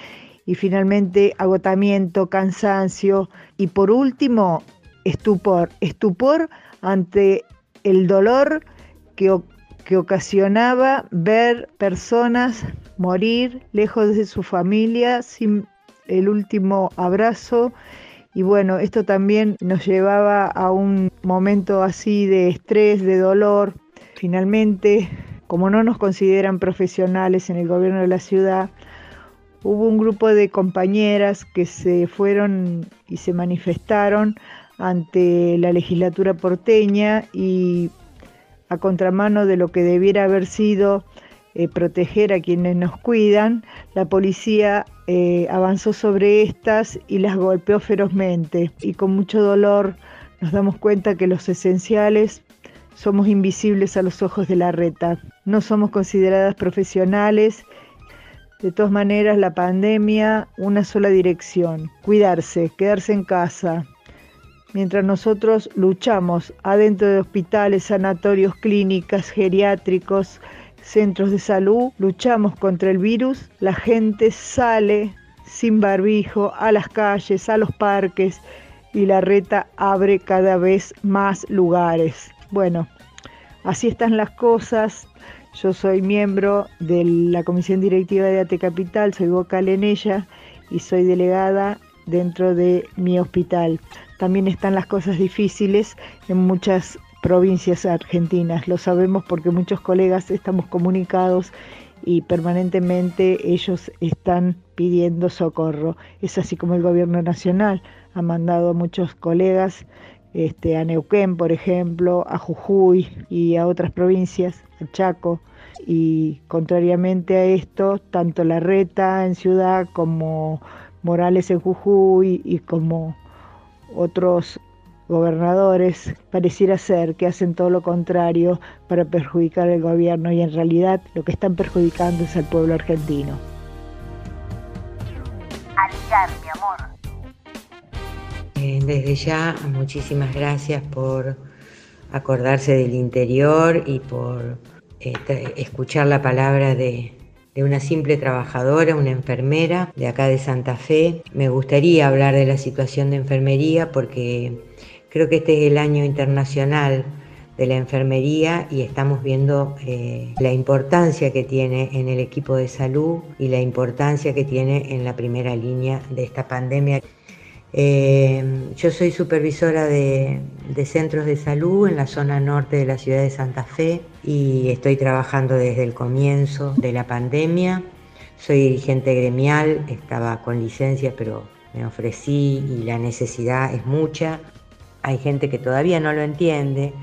y finalmente agotamiento, cansancio y por último estupor, estupor ante el dolor que, que ocasionaba ver personas morir lejos de su familia sin, el último abrazo y bueno, esto también nos llevaba a un momento así de estrés, de dolor. Finalmente, como no nos consideran profesionales en el gobierno de la ciudad, hubo un grupo de compañeras que se fueron y se manifestaron ante la legislatura porteña y a contramano de lo que debiera haber sido eh, proteger a quienes nos cuidan, la policía eh, avanzó sobre estas y las golpeó ferozmente. Y con mucho dolor nos damos cuenta que los esenciales somos invisibles a los ojos de la reta. No somos consideradas profesionales. De todas maneras, la pandemia, una sola dirección, cuidarse, quedarse en casa. Mientras nosotros luchamos adentro de hospitales, sanatorios, clínicas, geriátricos, centros de salud, luchamos contra el virus, la gente sale sin barbijo a las calles, a los parques y la reta abre cada vez más lugares. Bueno, así están las cosas. Yo soy miembro de la comisión directiva de AT Capital, soy vocal en ella y soy delegada dentro de mi hospital. También están las cosas difíciles en muchas provincias argentinas. Lo sabemos porque muchos colegas estamos comunicados y permanentemente ellos están pidiendo socorro. Es así como el gobierno nacional ha mandado a muchos colegas este, a Neuquén, por ejemplo, a Jujuy y a otras provincias, a Chaco. Y contrariamente a esto, tanto la Reta en Ciudad como Morales en Jujuy y como otros gobernadores pareciera ser que hacen todo lo contrario para perjudicar al gobierno y en realidad lo que están perjudicando es al pueblo argentino. Mi amor. Eh, desde ya, muchísimas gracias por acordarse del interior y por eh, escuchar la palabra de, una simple trabajadora, una enfermera de acá de Santa Fe. Me gustaría hablar de la situación de enfermería porque Creo que este es el año internacional de la enfermería y estamos viendo eh, la importancia que tiene en el equipo de salud y la importancia que tiene en la primera línea de esta pandemia. Eh, yo soy supervisora de, de, centros de salud en la zona norte de la ciudad de Santa Fe y estoy trabajando desde el comienzo de la pandemia. Soy dirigente gremial, estaba con licencia pero me ofrecí y la necesidad es mucha hay gente que todavía no lo entiende.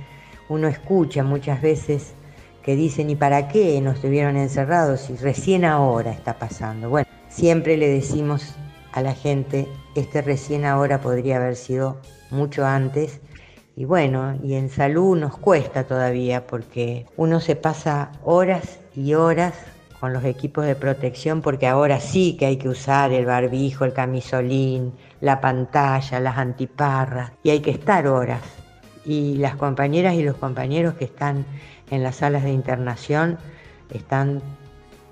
Uno escucha muchas veces que dicen, ¿y para qué nos estuvieron encerrados si recién ahora está pasando? Bueno, siempre le decimos a la gente, este recién ahora podría haber sido mucho antes. Y bueno, y en salud nos cuesta todavía porque uno se pasa horas y horas con los equipos de protección porque ahora sí que hay que usar el barbijo, el camisolín, la pantalla, las antiparras y hay que estar horas. Y las compañeras y los compañeros que están en las salas de internación están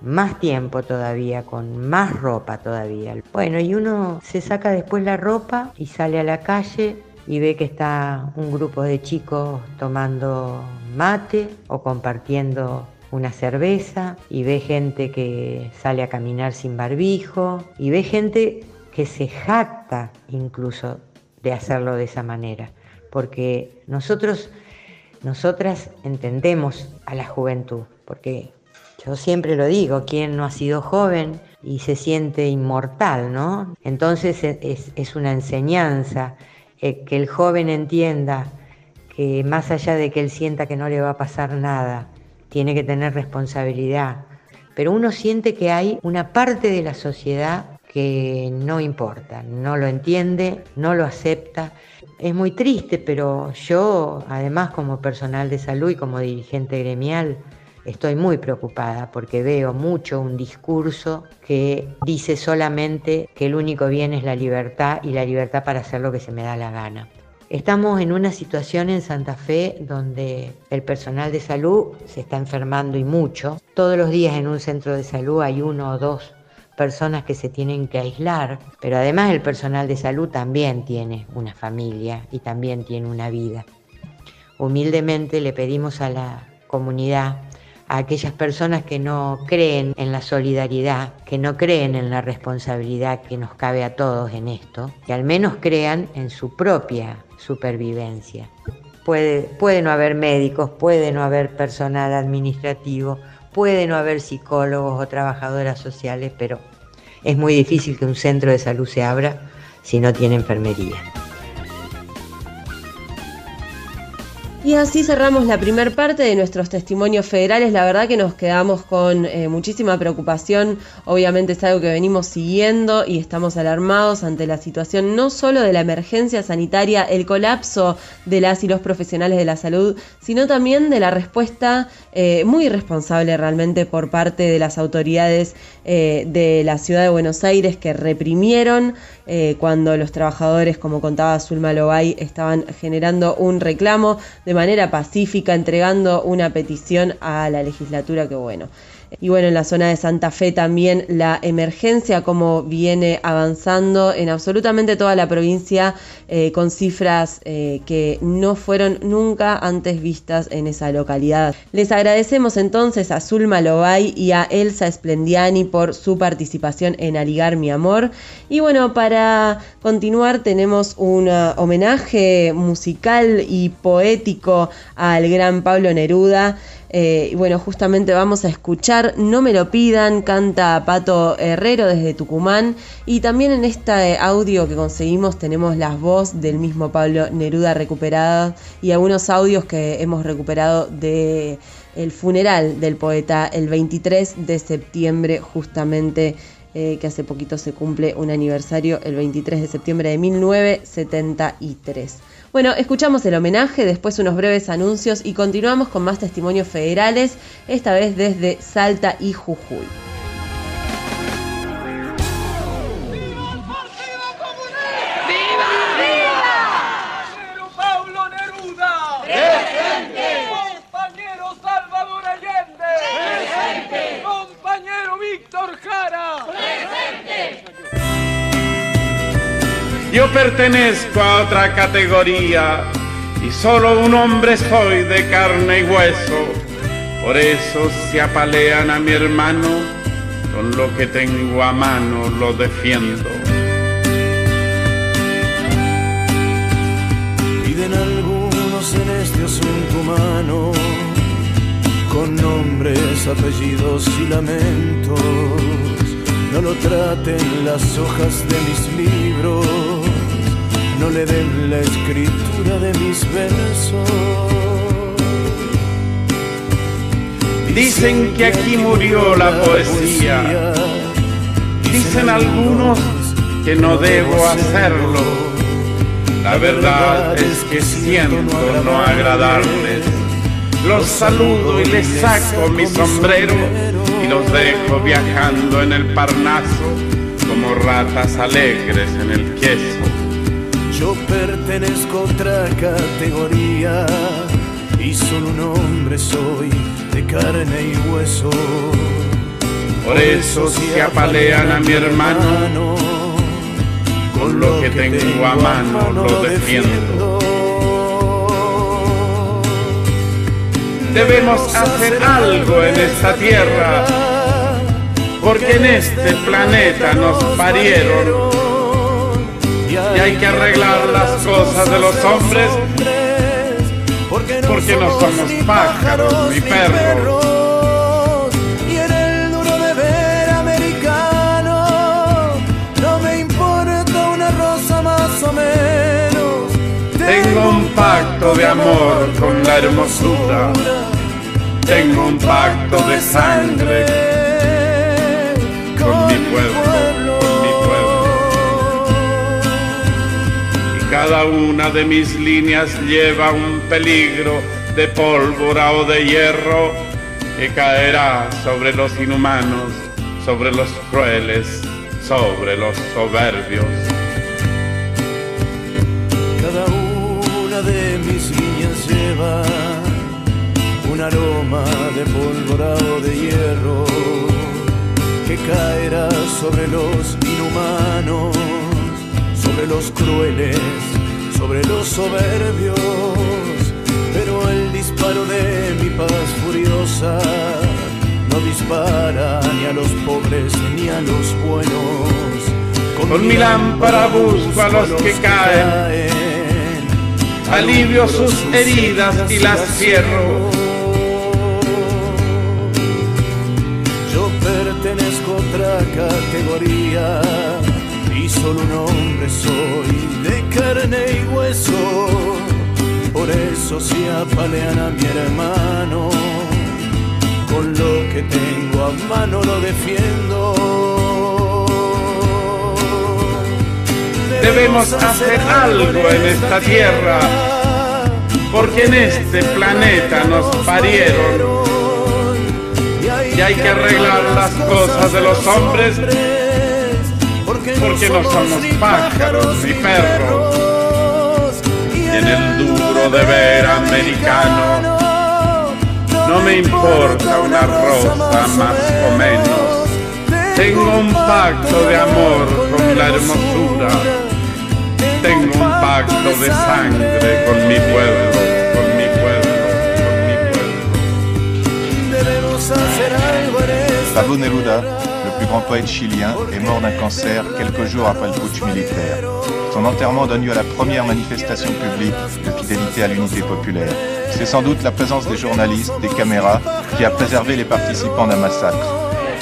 más tiempo todavía, con más ropa todavía. Bueno, y uno se saca después la ropa y sale a la calle y ve que está un grupo de chicos tomando mate o compartiendo una cerveza y ve gente que sale a caminar sin barbijo y ve gente que se jacta incluso de hacerlo de esa manera, porque nosotros, nosotras entendemos a la juventud, porque yo siempre lo digo, quien no ha sido joven y se siente inmortal, ¿no? Entonces es, es una enseñanza eh, que el joven entienda que más allá de que él sienta que no le va a pasar nada, tiene que tener responsabilidad. Pero uno siente que hay una parte de la sociedad que no importa, no lo entiende, no lo acepta. Es muy triste, pero yo, además como personal de salud y como dirigente gremial, estoy muy preocupada porque veo mucho un discurso que dice solamente que el único bien es la libertad y la libertad para hacer lo que se me da la gana. Estamos en una situación en Santa Fe donde el personal de salud se está enfermando y mucho. Todos los días en un centro de salud hay uno o dos personas que se tienen que aislar, pero además el personal de salud también tiene una familia y también tiene una vida. Humildemente le pedimos a la comunidad a aquellas personas que no creen en la solidaridad, que no creen en la responsabilidad que nos cabe a todos en esto, que al menos crean en su propia supervivencia. Puede, puede no haber médicos, puede no haber personal administrativo, puede no haber psicólogos o trabajadoras sociales, pero es muy difícil que un centro de salud se abra si no tiene enfermería. Y así cerramos la primera parte de nuestros testimonios federales. La verdad que nos quedamos con eh, muchísima preocupación. Obviamente es algo que venimos siguiendo y estamos alarmados ante la situación no solo de la emergencia sanitaria, el colapso de las y los profesionales de la salud, sino también de la respuesta eh, muy irresponsable realmente por parte de las autoridades eh, de la ciudad de Buenos Aires que reprimieron cuando los trabajadores, como contaba Zulma Lobay, estaban generando un reclamo de manera pacífica, entregando una petición a la legislatura que bueno. Y bueno, en la zona de Santa Fe también la emergencia, como viene avanzando en absolutamente toda la provincia, eh, con cifras eh, que no fueron nunca antes vistas en esa localidad. Les agradecemos entonces a Zulma Lobay y a Elsa Splendiani por su participación en Aligar Mi Amor. Y bueno, para continuar tenemos un homenaje musical y poético al gran Pablo Neruda. Eh, y bueno, justamente vamos a escuchar No me lo pidan, canta Pato Herrero desde Tucumán. Y también en este audio que conseguimos tenemos las voz del mismo Pablo Neruda recuperada y algunos audios que hemos recuperado de el funeral del poeta el 23 de septiembre justamente eh, que hace poquito se cumple un aniversario el 23 de septiembre de 1973. Bueno, escuchamos el homenaje, después unos breves anuncios y continuamos con más testimonios federales, esta vez desde Salta y Jujuy. Yo pertenezco a otra categoría y solo un hombre soy de carne y hueso. Por eso si apalean a mi hermano, con lo que tengo a mano lo defiendo. Piden algunos en este asunto humano, con nombres, apellidos y lamentos. No lo traten las hojas de mis libros, no le den la escritura de mis versos. Dicen que aquí murió la poesía. Dicen algunos que no debo hacerlo. La verdad es que siento no agradarles. Los saludo y les saco mi sombrero y los dejo viajando en el Parnaso como ratas alegres en el queso. Yo pertenezco a otra categoría y solo un hombre soy de carne y hueso. Por eso si apalean a mi hermano, con lo que tengo a mano lo defiendo. Debemos hacer algo en esta tierra, porque en este planeta nos parieron y hay que arreglar las cosas de los hombres porque no somos pájaros ni perros. Y en el duro deber americano no me importa una rosa más o menos. Tengo un pacto de amor con la hermosura. Tengo un pacto de sangre cada una de mis líneas lleva un peligro de pólvora o de hierro que caerá sobre los inhumanos, sobre los crueles, sobre los soberbios. Cada una de mis líneas lleva un aroma de pólvora o de hierro que caerá sobre los inhumanos, sobre los crueles, sobre los soberbios. Pero el disparo de mi paz furiosa no dispara ni a los pobres ni a los buenos. Con, mi lámpara busco a los que caen, alivio sus heridas y las cierro. Solo un hombre soy de carne y hueso. Por eso si apalean a mi hermano, con lo que tengo a mano lo defiendo. Debemos hacer algo en esta tierra, porque en este planeta nos parieron. Y hay que arreglar las cosas de los hombres, porque no somos pájaros ni perros. Y en el duro deber americano, no me importa una rosa más o menos. Tengo un pacto de amor con la hermosura. Tengo un pacto de sangre con mi pueblo, con mi pueblo, con mi pueblo. Debemos hacer algo en esta Pablo Neruda, plus grand poète chilien, est mort d'un cancer quelques jours après le putsch militaire. Son enterrement donne lieu à la première manifestation publique de fidélité à l'unité populaire. C'est sans doute la présence des journalistes, des caméras, qui a préservé les participants d'un massacre.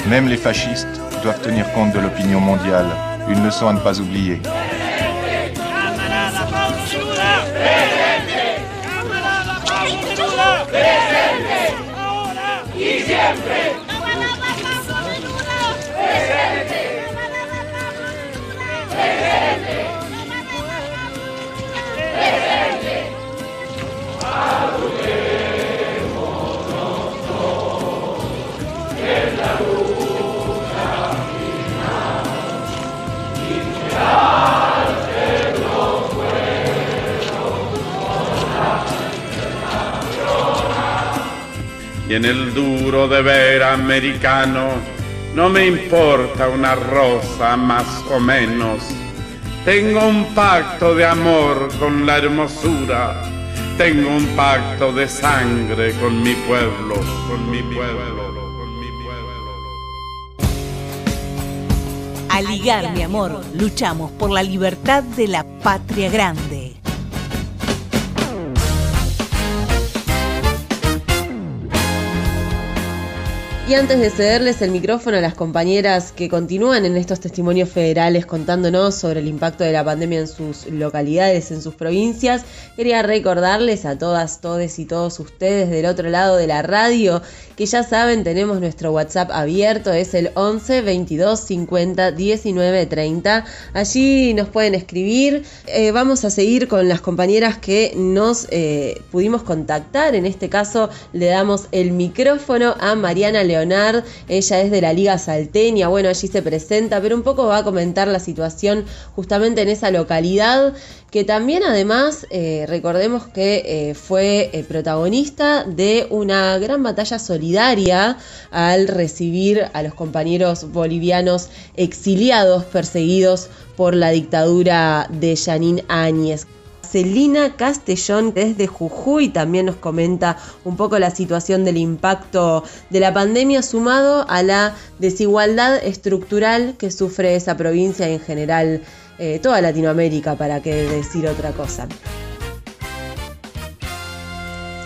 Même les fascistes doivent tenir compte de l'opinion mondiale, une leçon à ne pas oublier. En el duro deber americano, no me importa una rosa más o menos. Tengo un pacto de amor con la hermosura. Tengo un pacto de sangre con mi pueblo, con mi pueblo. Aligar, mi amor, luchamos por la libertad de la patria grande. Y antes de cederles el micrófono a las compañeras que continúan en estos testimonios federales contándonos sobre el impacto de la pandemia en sus localidades, en sus provincias, quería recordarles a todas, todes y todos ustedes del otro lado de la radio que ya saben, tenemos nuestro WhatsApp abierto, es el 11 22 50 19 30. Allí nos pueden escribir. Eh, vamos a seguir con las compañeras que nos eh, pudimos contactar. En este caso, le damos el micrófono a Mariana Ella es de la Liga Salteña. Bueno, allí se presenta, pero un poco va a comentar la situación justamente en esa localidad que también además eh, recordemos que eh, fue eh, protagonista de una gran batalla solidaria al recibir a los compañeros bolivianos exiliados, perseguidos por la dictadura de Janine Áñez. Celina Castellón desde Jujuy también nos comenta un poco la situación del impacto de la pandemia sumado a la desigualdad estructural que sufre esa provincia y en general eh, toda Latinoamérica, para qué decir otra cosa.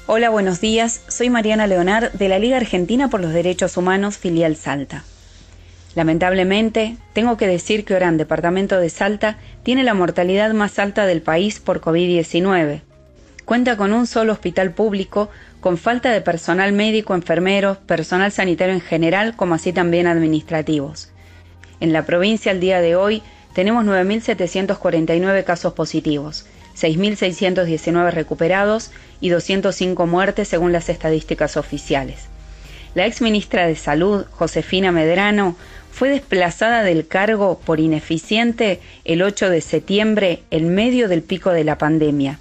Hola, buenos días. Soy Mariana Leonard de la Liga Argentina por los Derechos Humanos, filial Salta. Lamentablemente, tengo que decir que Orán, departamento de Salta, tiene la mortalidad más alta del país por COVID-19. Cuenta con un solo hospital público, con falta de personal médico, enfermeros, personal sanitario en general, como así también administrativos. En la provincia al día de hoy tenemos 9.749 casos positivos, 6.619 recuperados y 205 muertes según las estadísticas oficiales. La ex ministra de Salud, Josefina Medrano, fue desplazada del cargo por ineficiente el 8 de septiembre en medio del pico de la pandemia.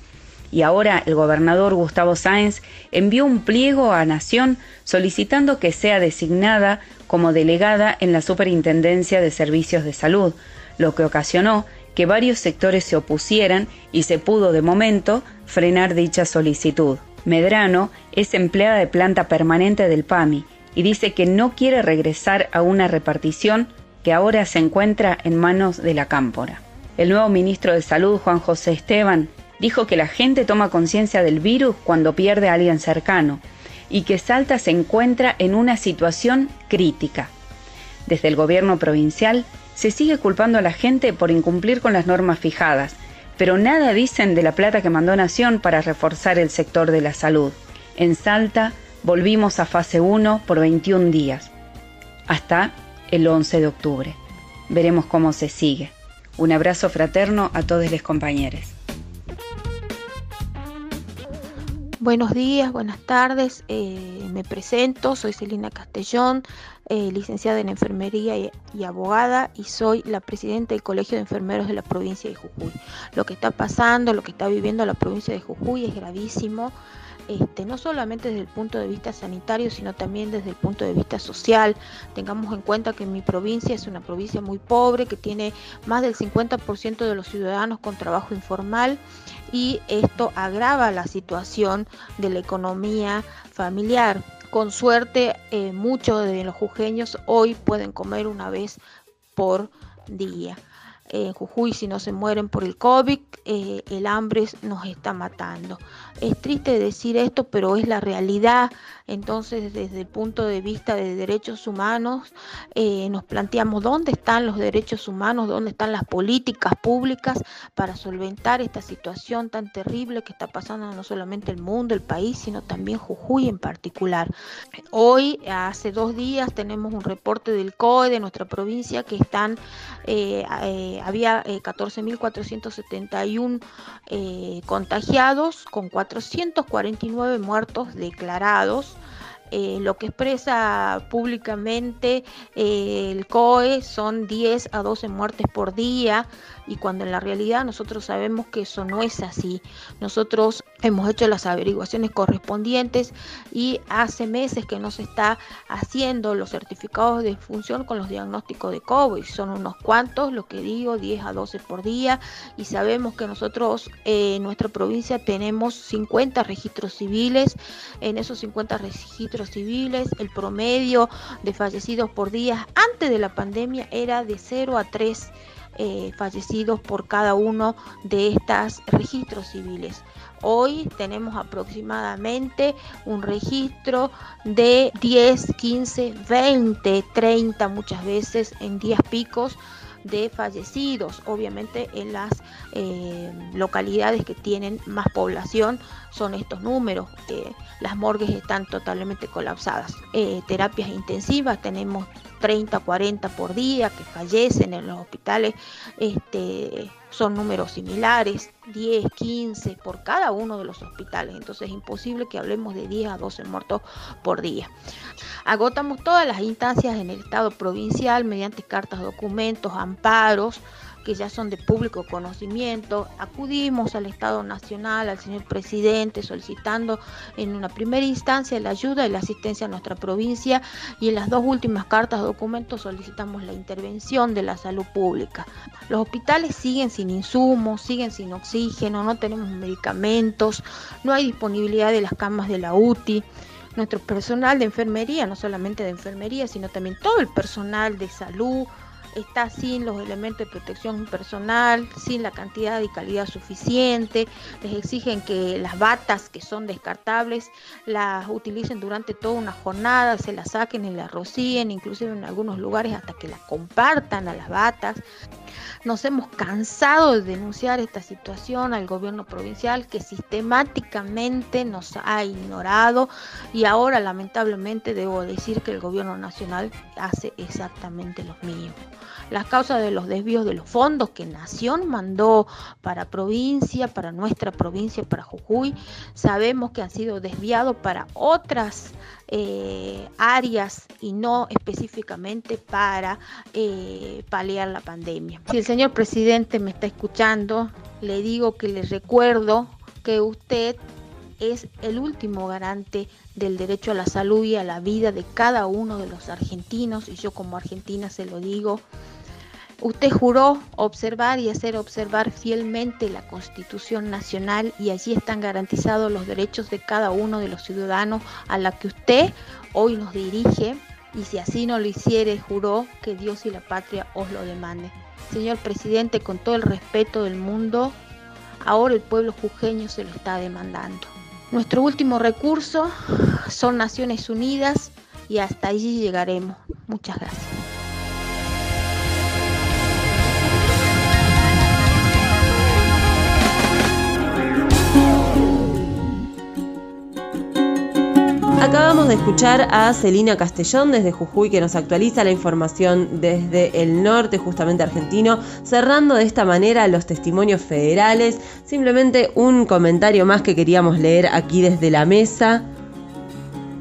Y ahora el gobernador Gustavo Sáenz envió un pliego a Nación solicitando que sea designada como delegada en la Superintendencia de Servicios de Salud, lo que ocasionó que varios sectores se opusieran y se pudo de momento frenar dicha solicitud. Medrano es empleada de planta permanente del PAMI y dice que no quiere regresar a una repartición que ahora se encuentra en manos de la cámpora. El nuevo ministro de Salud, Juan José Esteban, dijo que la gente toma conciencia del virus cuando pierde a alguien cercano y que Salta se encuentra en una situación crítica. Desde el gobierno provincial se sigue culpando a la gente por incumplir con las normas fijadas, pero nada dicen de la plata que mandó Nación para reforzar el sector de la salud. En Salta volvimos a fase 1 por 21 días, hasta el 11 de octubre. Veremos cómo se sigue. Un abrazo fraterno a todos los compañeros. Buenos días, buenas tardes. Eh, me presento, soy Celina Castellón, eh, licenciada en enfermería y, y, abogada y soy la presidenta del Colegio de Enfermeros de la provincia de Jujuy. Lo que está pasando, lo que está viviendo la provincia de Jujuy es gravísimo. Este, no solamente desde el punto de vista sanitario, sino también desde el punto de vista social. Tengamos en cuenta que mi provincia es una provincia muy pobre, que tiene más del 50% de los ciudadanos con trabajo informal y esto agrava la situación de la economía familiar. Con suerte, eh, muchos de los jujeños hoy pueden comer una vez por día en Jujuy si no se mueren por el COVID, eh, el hambre nos está matando. Es triste decir esto, pero es la realidad. Entonces, desde el punto de vista de derechos humanos, eh, nos planteamos dónde están los derechos humanos, dónde están las políticas públicas para solventar esta situación tan terrible que está pasando no solamente el mundo, el país, sino también Jujuy en particular. Hoy, hace dos días, tenemos un reporte del COE de nuestra provincia que están eh, había 14.471 eh, eh, contagiados con 449 muertos declarados. Eh, lo que expresa públicamente el COE son 10 a 12 muertes por día y cuando en la realidad nosotros sabemos que eso no es así. Nosotros hemos hecho las averiguaciones correspondientes y hace meses que no se está haciendo los certificados de función con los diagnósticos de COVID. Son unos cuantos, lo que digo, 10 a 12 por día y sabemos que nosotros en nuestra provincia tenemos 50 registros civiles. En esos 50 registros civiles el promedio de fallecidos por día antes de la pandemia era de 0 a 3 eh, fallecidos por cada uno de estos registros civiles. Hoy tenemos aproximadamente un registro de 10, 15, 20, 30 muchas veces en días picos de fallecidos. Obviamente en las eh, localidades que tienen más población son estos números. Eh, las morgues están totalmente colapsadas. Eh, terapias intensivas tenemos 30, 40 por día que fallecen en los hospitales. Este, son números similares, 10, 15 por cada uno de los hospitales. Entonces es imposible que hablemos de 10 a 12 muertos por día. Agotamos todas las instancias en el Estado provincial mediante cartas, documentos, amparos que ya son de público conocimiento. Acudimos al Estado Nacional, al señor presidente, solicitando en una primera instancia la ayuda y la asistencia a nuestra provincia y en las dos últimas cartas documentos solicitamos la intervención de la salud pública. Los hospitales siguen sin insumos, siguen sin oxígeno, no tenemos medicamentos, no hay disponibilidad de las camas de la UTI nuestro personal de enfermería, no solamente de enfermería, sino también todo el personal de salud, está sin los elementos de protección personal, sin la cantidad y calidad suficiente, les exigen que las batas que son descartables las utilicen durante toda una jornada, se las saquen y las rocíen, inclusive en algunos lugares hasta que las compartan a las batas. Nos hemos cansado de denunciar esta situación al gobierno provincial que sistemáticamente nos ha ignorado y ahora lamentablemente debo decir que el gobierno nacional hace exactamente lo mismo. Las causas de los desvíos de los fondos que Nación mandó para provincia, para nuestra provincia, para Jujuy, sabemos que han sido desviados para otras eh, áreas y no específicamente para eh, paliar la pandemia. Si el señor presidente me está escuchando, le digo que le recuerdo que usted es el último garante del derecho a la salud y a la vida de cada uno de los argentinos, y yo como argentina se lo digo, Usted juró observar y hacer observar fielmente la Constitución Nacional y allí están garantizados los derechos de cada uno de los ciudadanos a la que usted hoy nos dirige y si así no lo hiciere, juró que Dios y la patria os lo demanden. Señor presidente, con todo el respeto del mundo, ahora el pueblo jujeño se lo está demandando. Nuestro último recurso son Naciones Unidas y hasta allí llegaremos. Muchas gracias. Acabamos de escuchar a Celina Castellón desde Jujuy que nos actualiza la información desde el norte justamente argentino, cerrando de esta manera los testimonios federales. Simplemente un comentario más que queríamos leer aquí desde la mesa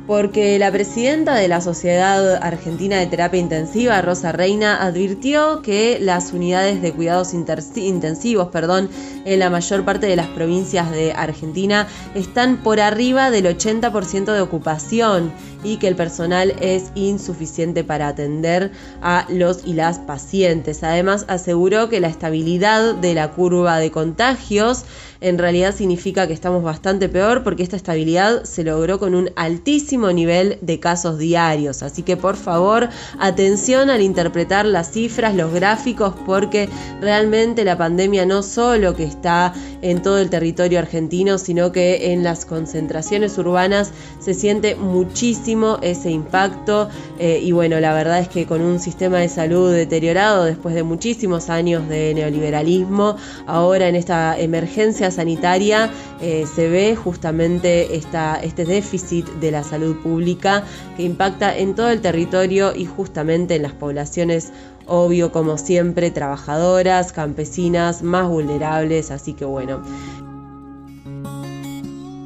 porque la presidenta de la Sociedad Argentina de Terapia Intensiva, Rosa Reina, advirtió que las unidades de cuidados intensivos perdón, en la mayor parte de las provincias de Argentina están por arriba del 80% de ocupación y que el personal es insuficiente para atender a los y las pacientes. Además, aseguró que la estabilidad de la curva de contagios en realidad significa que estamos bastante peor porque esta estabilidad se logró con un altísimo nivel de casos diarios. Así que por favor, atención al interpretar las cifras, los gráficos, porque realmente la pandemia no solo que está en todo el territorio argentino, sino que en las concentraciones urbanas se siente muchísimo ese impacto. Eh, y bueno, la verdad es que con un sistema de salud deteriorado después de muchísimos años de neoliberalismo, ahora en esta emergencia sanitaria eh, se ve justamente este déficit de la salud pública que impacta en todo el territorio y justamente en las poblaciones obvio como siempre trabajadoras, campesinas, más vulnerables, así que bueno.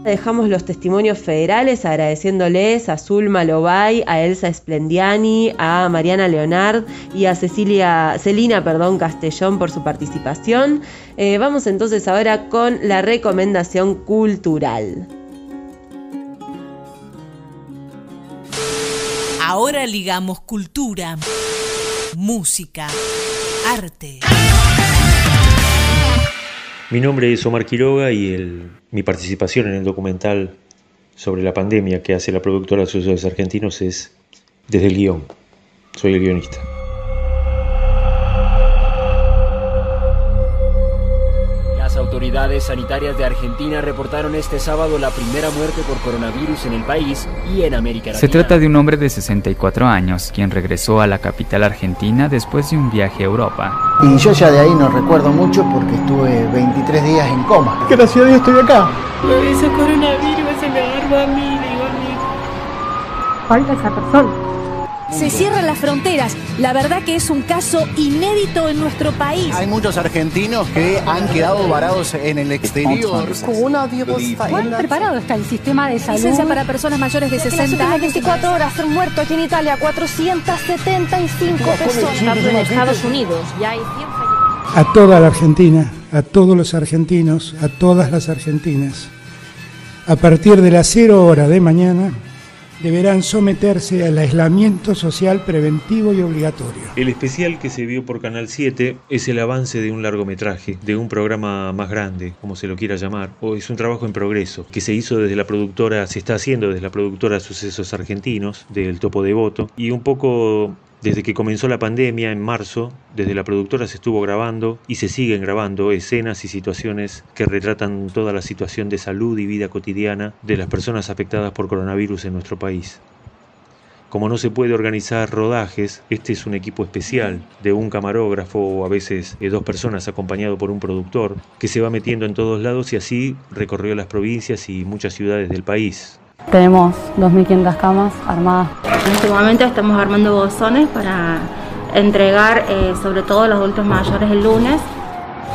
Dejamos los testimonios federales agradeciéndoles a Zulma Lobay, a Elsa Splendiani, a Mariana Leonard y a Cecilia, Celina perdón, Castellón por su participación. Eh, vamos entonces ahora con la recomendación cultural. Ahora ligamos cultura, música, arte. Mi nombre es Omar Quiroga y mi participación en el documental sobre la pandemia que hace la productora Asociados Argentinos es desde el guion. Soy el guionista. Autoridades sanitarias de Argentina reportaron este sábado la primera muerte por coronavirus en el país y en América Latina. Se trata de un hombre de 64 años, quien regresó a la capital argentina después de un viaje a Europa. Y yo ya de ahí no recuerdo mucho porque estuve 23 días en coma. Gracias a Dios estoy acá. Lo hizo coronavirus, se me agarró a mí, digo a mí. Falta esa persona. Se cierran las fronteras. La verdad que es un caso inédito en nuestro país. Hay muchos argentinos que han quedado varados en el exterior. ¿Cuán preparado está el sistema de salud? Licencia para personas mayores de 60 años. 24 horas han muerto aquí en Italia 475 personas. En Estados Unidos ya hay 100 A toda la Argentina, a todos los argentinos, a todas las argentinas. A partir de las 0 hora de mañana, deberán someterse al aislamiento social preventivo y obligatorio. El especial que se vio por Canal 7 es el avance de un largometraje, de un programa más grande, como se lo quiera llamar, o es un trabajo en progreso, que se hizo desde la productora, se está haciendo desde la productora Sucesos Argentinos, del Topo Devoto, y un poco desde que comenzó la pandemia en marzo, desde la productora se estuvo grabando y se siguen grabando escenas y situaciones que retratan toda la situación de salud y vida cotidiana de las personas afectadas por coronavirus en nuestro país. Como no se puede organizar rodajes, este es un equipo especial de un camarógrafo o a veces de dos personas acompañado por un productor que se va metiendo en todos lados y así recorrió las provincias y muchas ciudades del país. Tenemos 2.500 camas armadas. En este momento estamos armando bozones para entregar eh, sobre todo a los adultos mayores el lunes.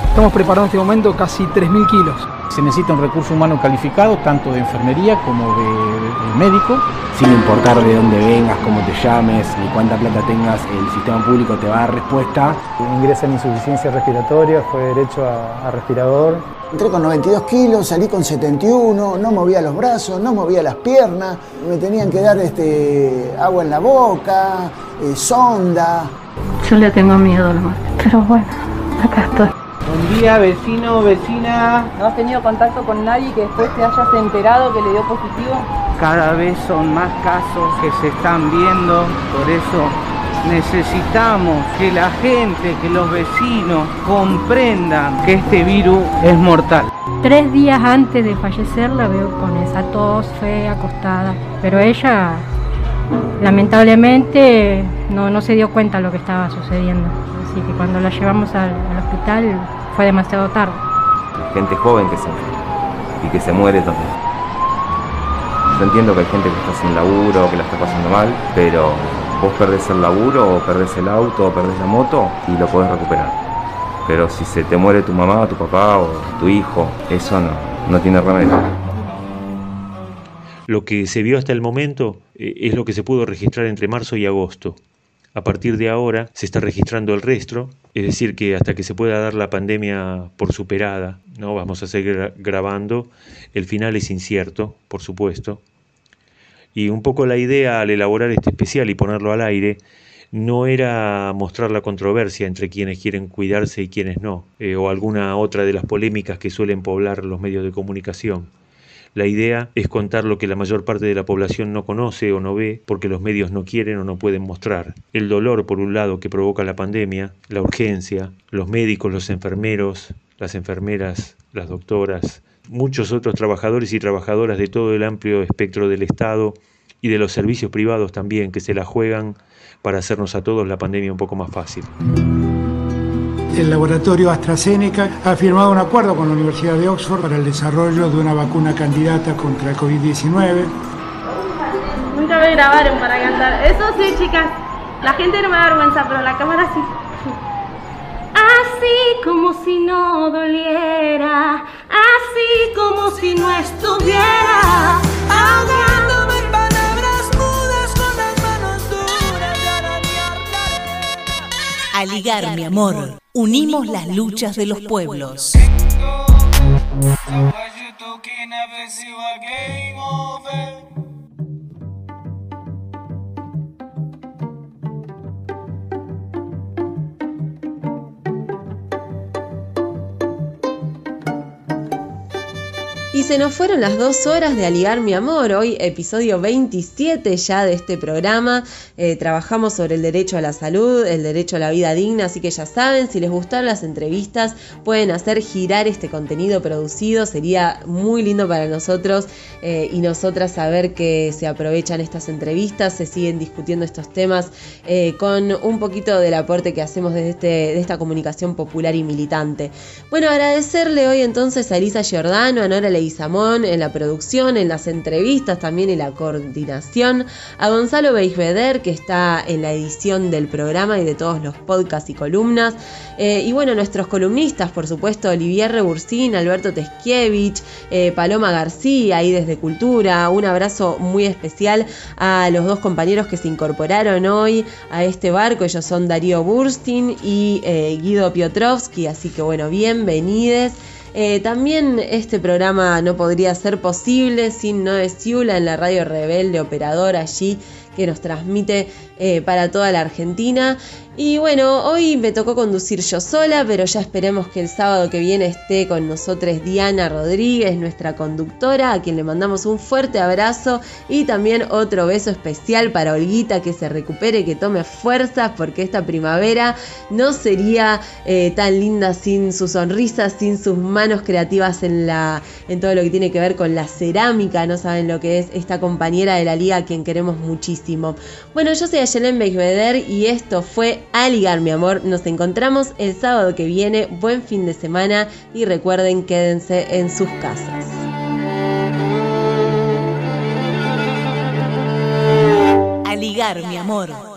Estamos preparando en este momento casi 3.000 kilos. Se necesita un recurso humano calificado, tanto de enfermería como de, de, médico. Sin importar de dónde vengas, cómo te llames, ni cuánta plata tengas, el sistema público te va a dar respuesta. Ingresa en insuficiencia respiratoria, fue derecho a, a respirador. Entré con 92 kilos, salí con 71, no movía los brazos, no movía las piernas, me tenían que dar este, agua en la boca, eh, sonda. Yo le tengo miedo a la muerte. Pero bueno, acá estoy. Buen día, vecino, vecina. ¿No has tenido contacto con nadie que después te hayas enterado que le dio positivo? Cada vez son más casos que se están viendo, por eso necesitamos que la gente, que los vecinos comprendan que este virus es mortal. Tres días antes de fallecer la veo con esa tos fea, acostada, pero ella lamentablemente no, no se dio cuenta de lo que estaba sucediendo. Así que cuando la llevamos al, al hospital fue demasiado tarde. Gente joven que se y que se muere también. Yo entiendo que hay gente que está sin laburo, que la está pasando mal, pero vos perdés el laburo o perdés el auto o perdés la moto y lo podés recuperar. Pero si se te muere tu mamá, tu papá o tu hijo, eso no, no tiene remedio. Lo que se vio hasta el momento es lo que se pudo registrar entre marzo y agosto. A partir de ahora se está registrando el resto, es decir, que hasta que se pueda dar la pandemia por superada, no vamos a seguir grabando, el final es incierto, por supuesto. Y un poco la idea al elaborar este especial y ponerlo al aire no era mostrar la controversia entre quienes quieren cuidarse y quienes no, eh, o alguna otra de las polémicas que suelen poblar los medios de comunicación. La idea es contar lo que la mayor parte de la población no conoce o no ve porque los medios no quieren o no pueden mostrar. El dolor, por un lado, que provoca la pandemia, la urgencia, los médicos, los enfermeros, las enfermeras, las doctoras, muchos otros trabajadores y trabajadoras de todo el amplio espectro del Estado y de los servicios privados también que se la juegan para hacernos a todos la pandemia un poco más fácil. El laboratorio AstraZeneca ha firmado un acuerdo con la Universidad de Oxford para el desarrollo de una vacuna candidata contra el COVID-19. Nunca me grabaron para cantar. Eso sí, chicas. La gente no me da vergüenza, pero la cámara sí. Así como si no doliera, así como si no estuviera ahogándome en palabras mudas con las manos duras de arañar A ligar, mi amor. Unimos las luchas de los pueblos. Y se nos fueron las dos horas de Aligar mi amor, hoy episodio 27 ya de este programa. Eh, trabajamos sobre el derecho a la salud, el derecho a la vida digna, así que ya saben, si les gustan las entrevistas, pueden hacer girar este contenido producido. Sería muy lindo para nosotros eh, y nosotras saber que se aprovechan estas entrevistas, se siguen discutiendo estos temas eh, con un poquito del aporte que hacemos desde este, de esta comunicación popular y militante. Bueno, agradecerle hoy entonces a Elisa Giordano, a Nora Leguizamón en la producción, en las entrevistas también en la coordinación, a Gonzalo Beisbeder que está en la edición del programa y de todos los podcasts y columnas, eh, y bueno, nuestros columnistas, por supuesto, Olivier Rebursín, Alberto Teskiewicz, eh, Paloma García, ahí desde Cultura, un abrazo muy especial a los dos compañeros que se incorporaron hoy a este barco, ellos son Darío Burstin y eh, Guido Piotrowski, así que bueno, bienvenidos. Eh, también este programa no podría ser posible sin Noé Ciula en la radio Rebelde, operador allí que nos transmite eh, para toda la Argentina. Y bueno, hoy me tocó conducir yo sola, pero ya esperemos que el sábado que viene esté con nosotros Diana Rodríguez, nuestra conductora, a quien le mandamos un fuerte abrazo y también otro beso especial para Olguita, que se recupere, que tome fuerzas, porque esta primavera no sería eh, tan linda sin su sonrisa, sin sus manos creativas en, la, en todo lo que tiene que ver con la cerámica, no saben lo que es esta compañera de la liga a quien queremos muchísimo. Bueno, yo soy Beigbeder y esto fue A Ligar, mi amor. Nos encontramos el sábado que viene. Buen fin de semana y recuerden, quédense en sus casas. A ligar, mi amor.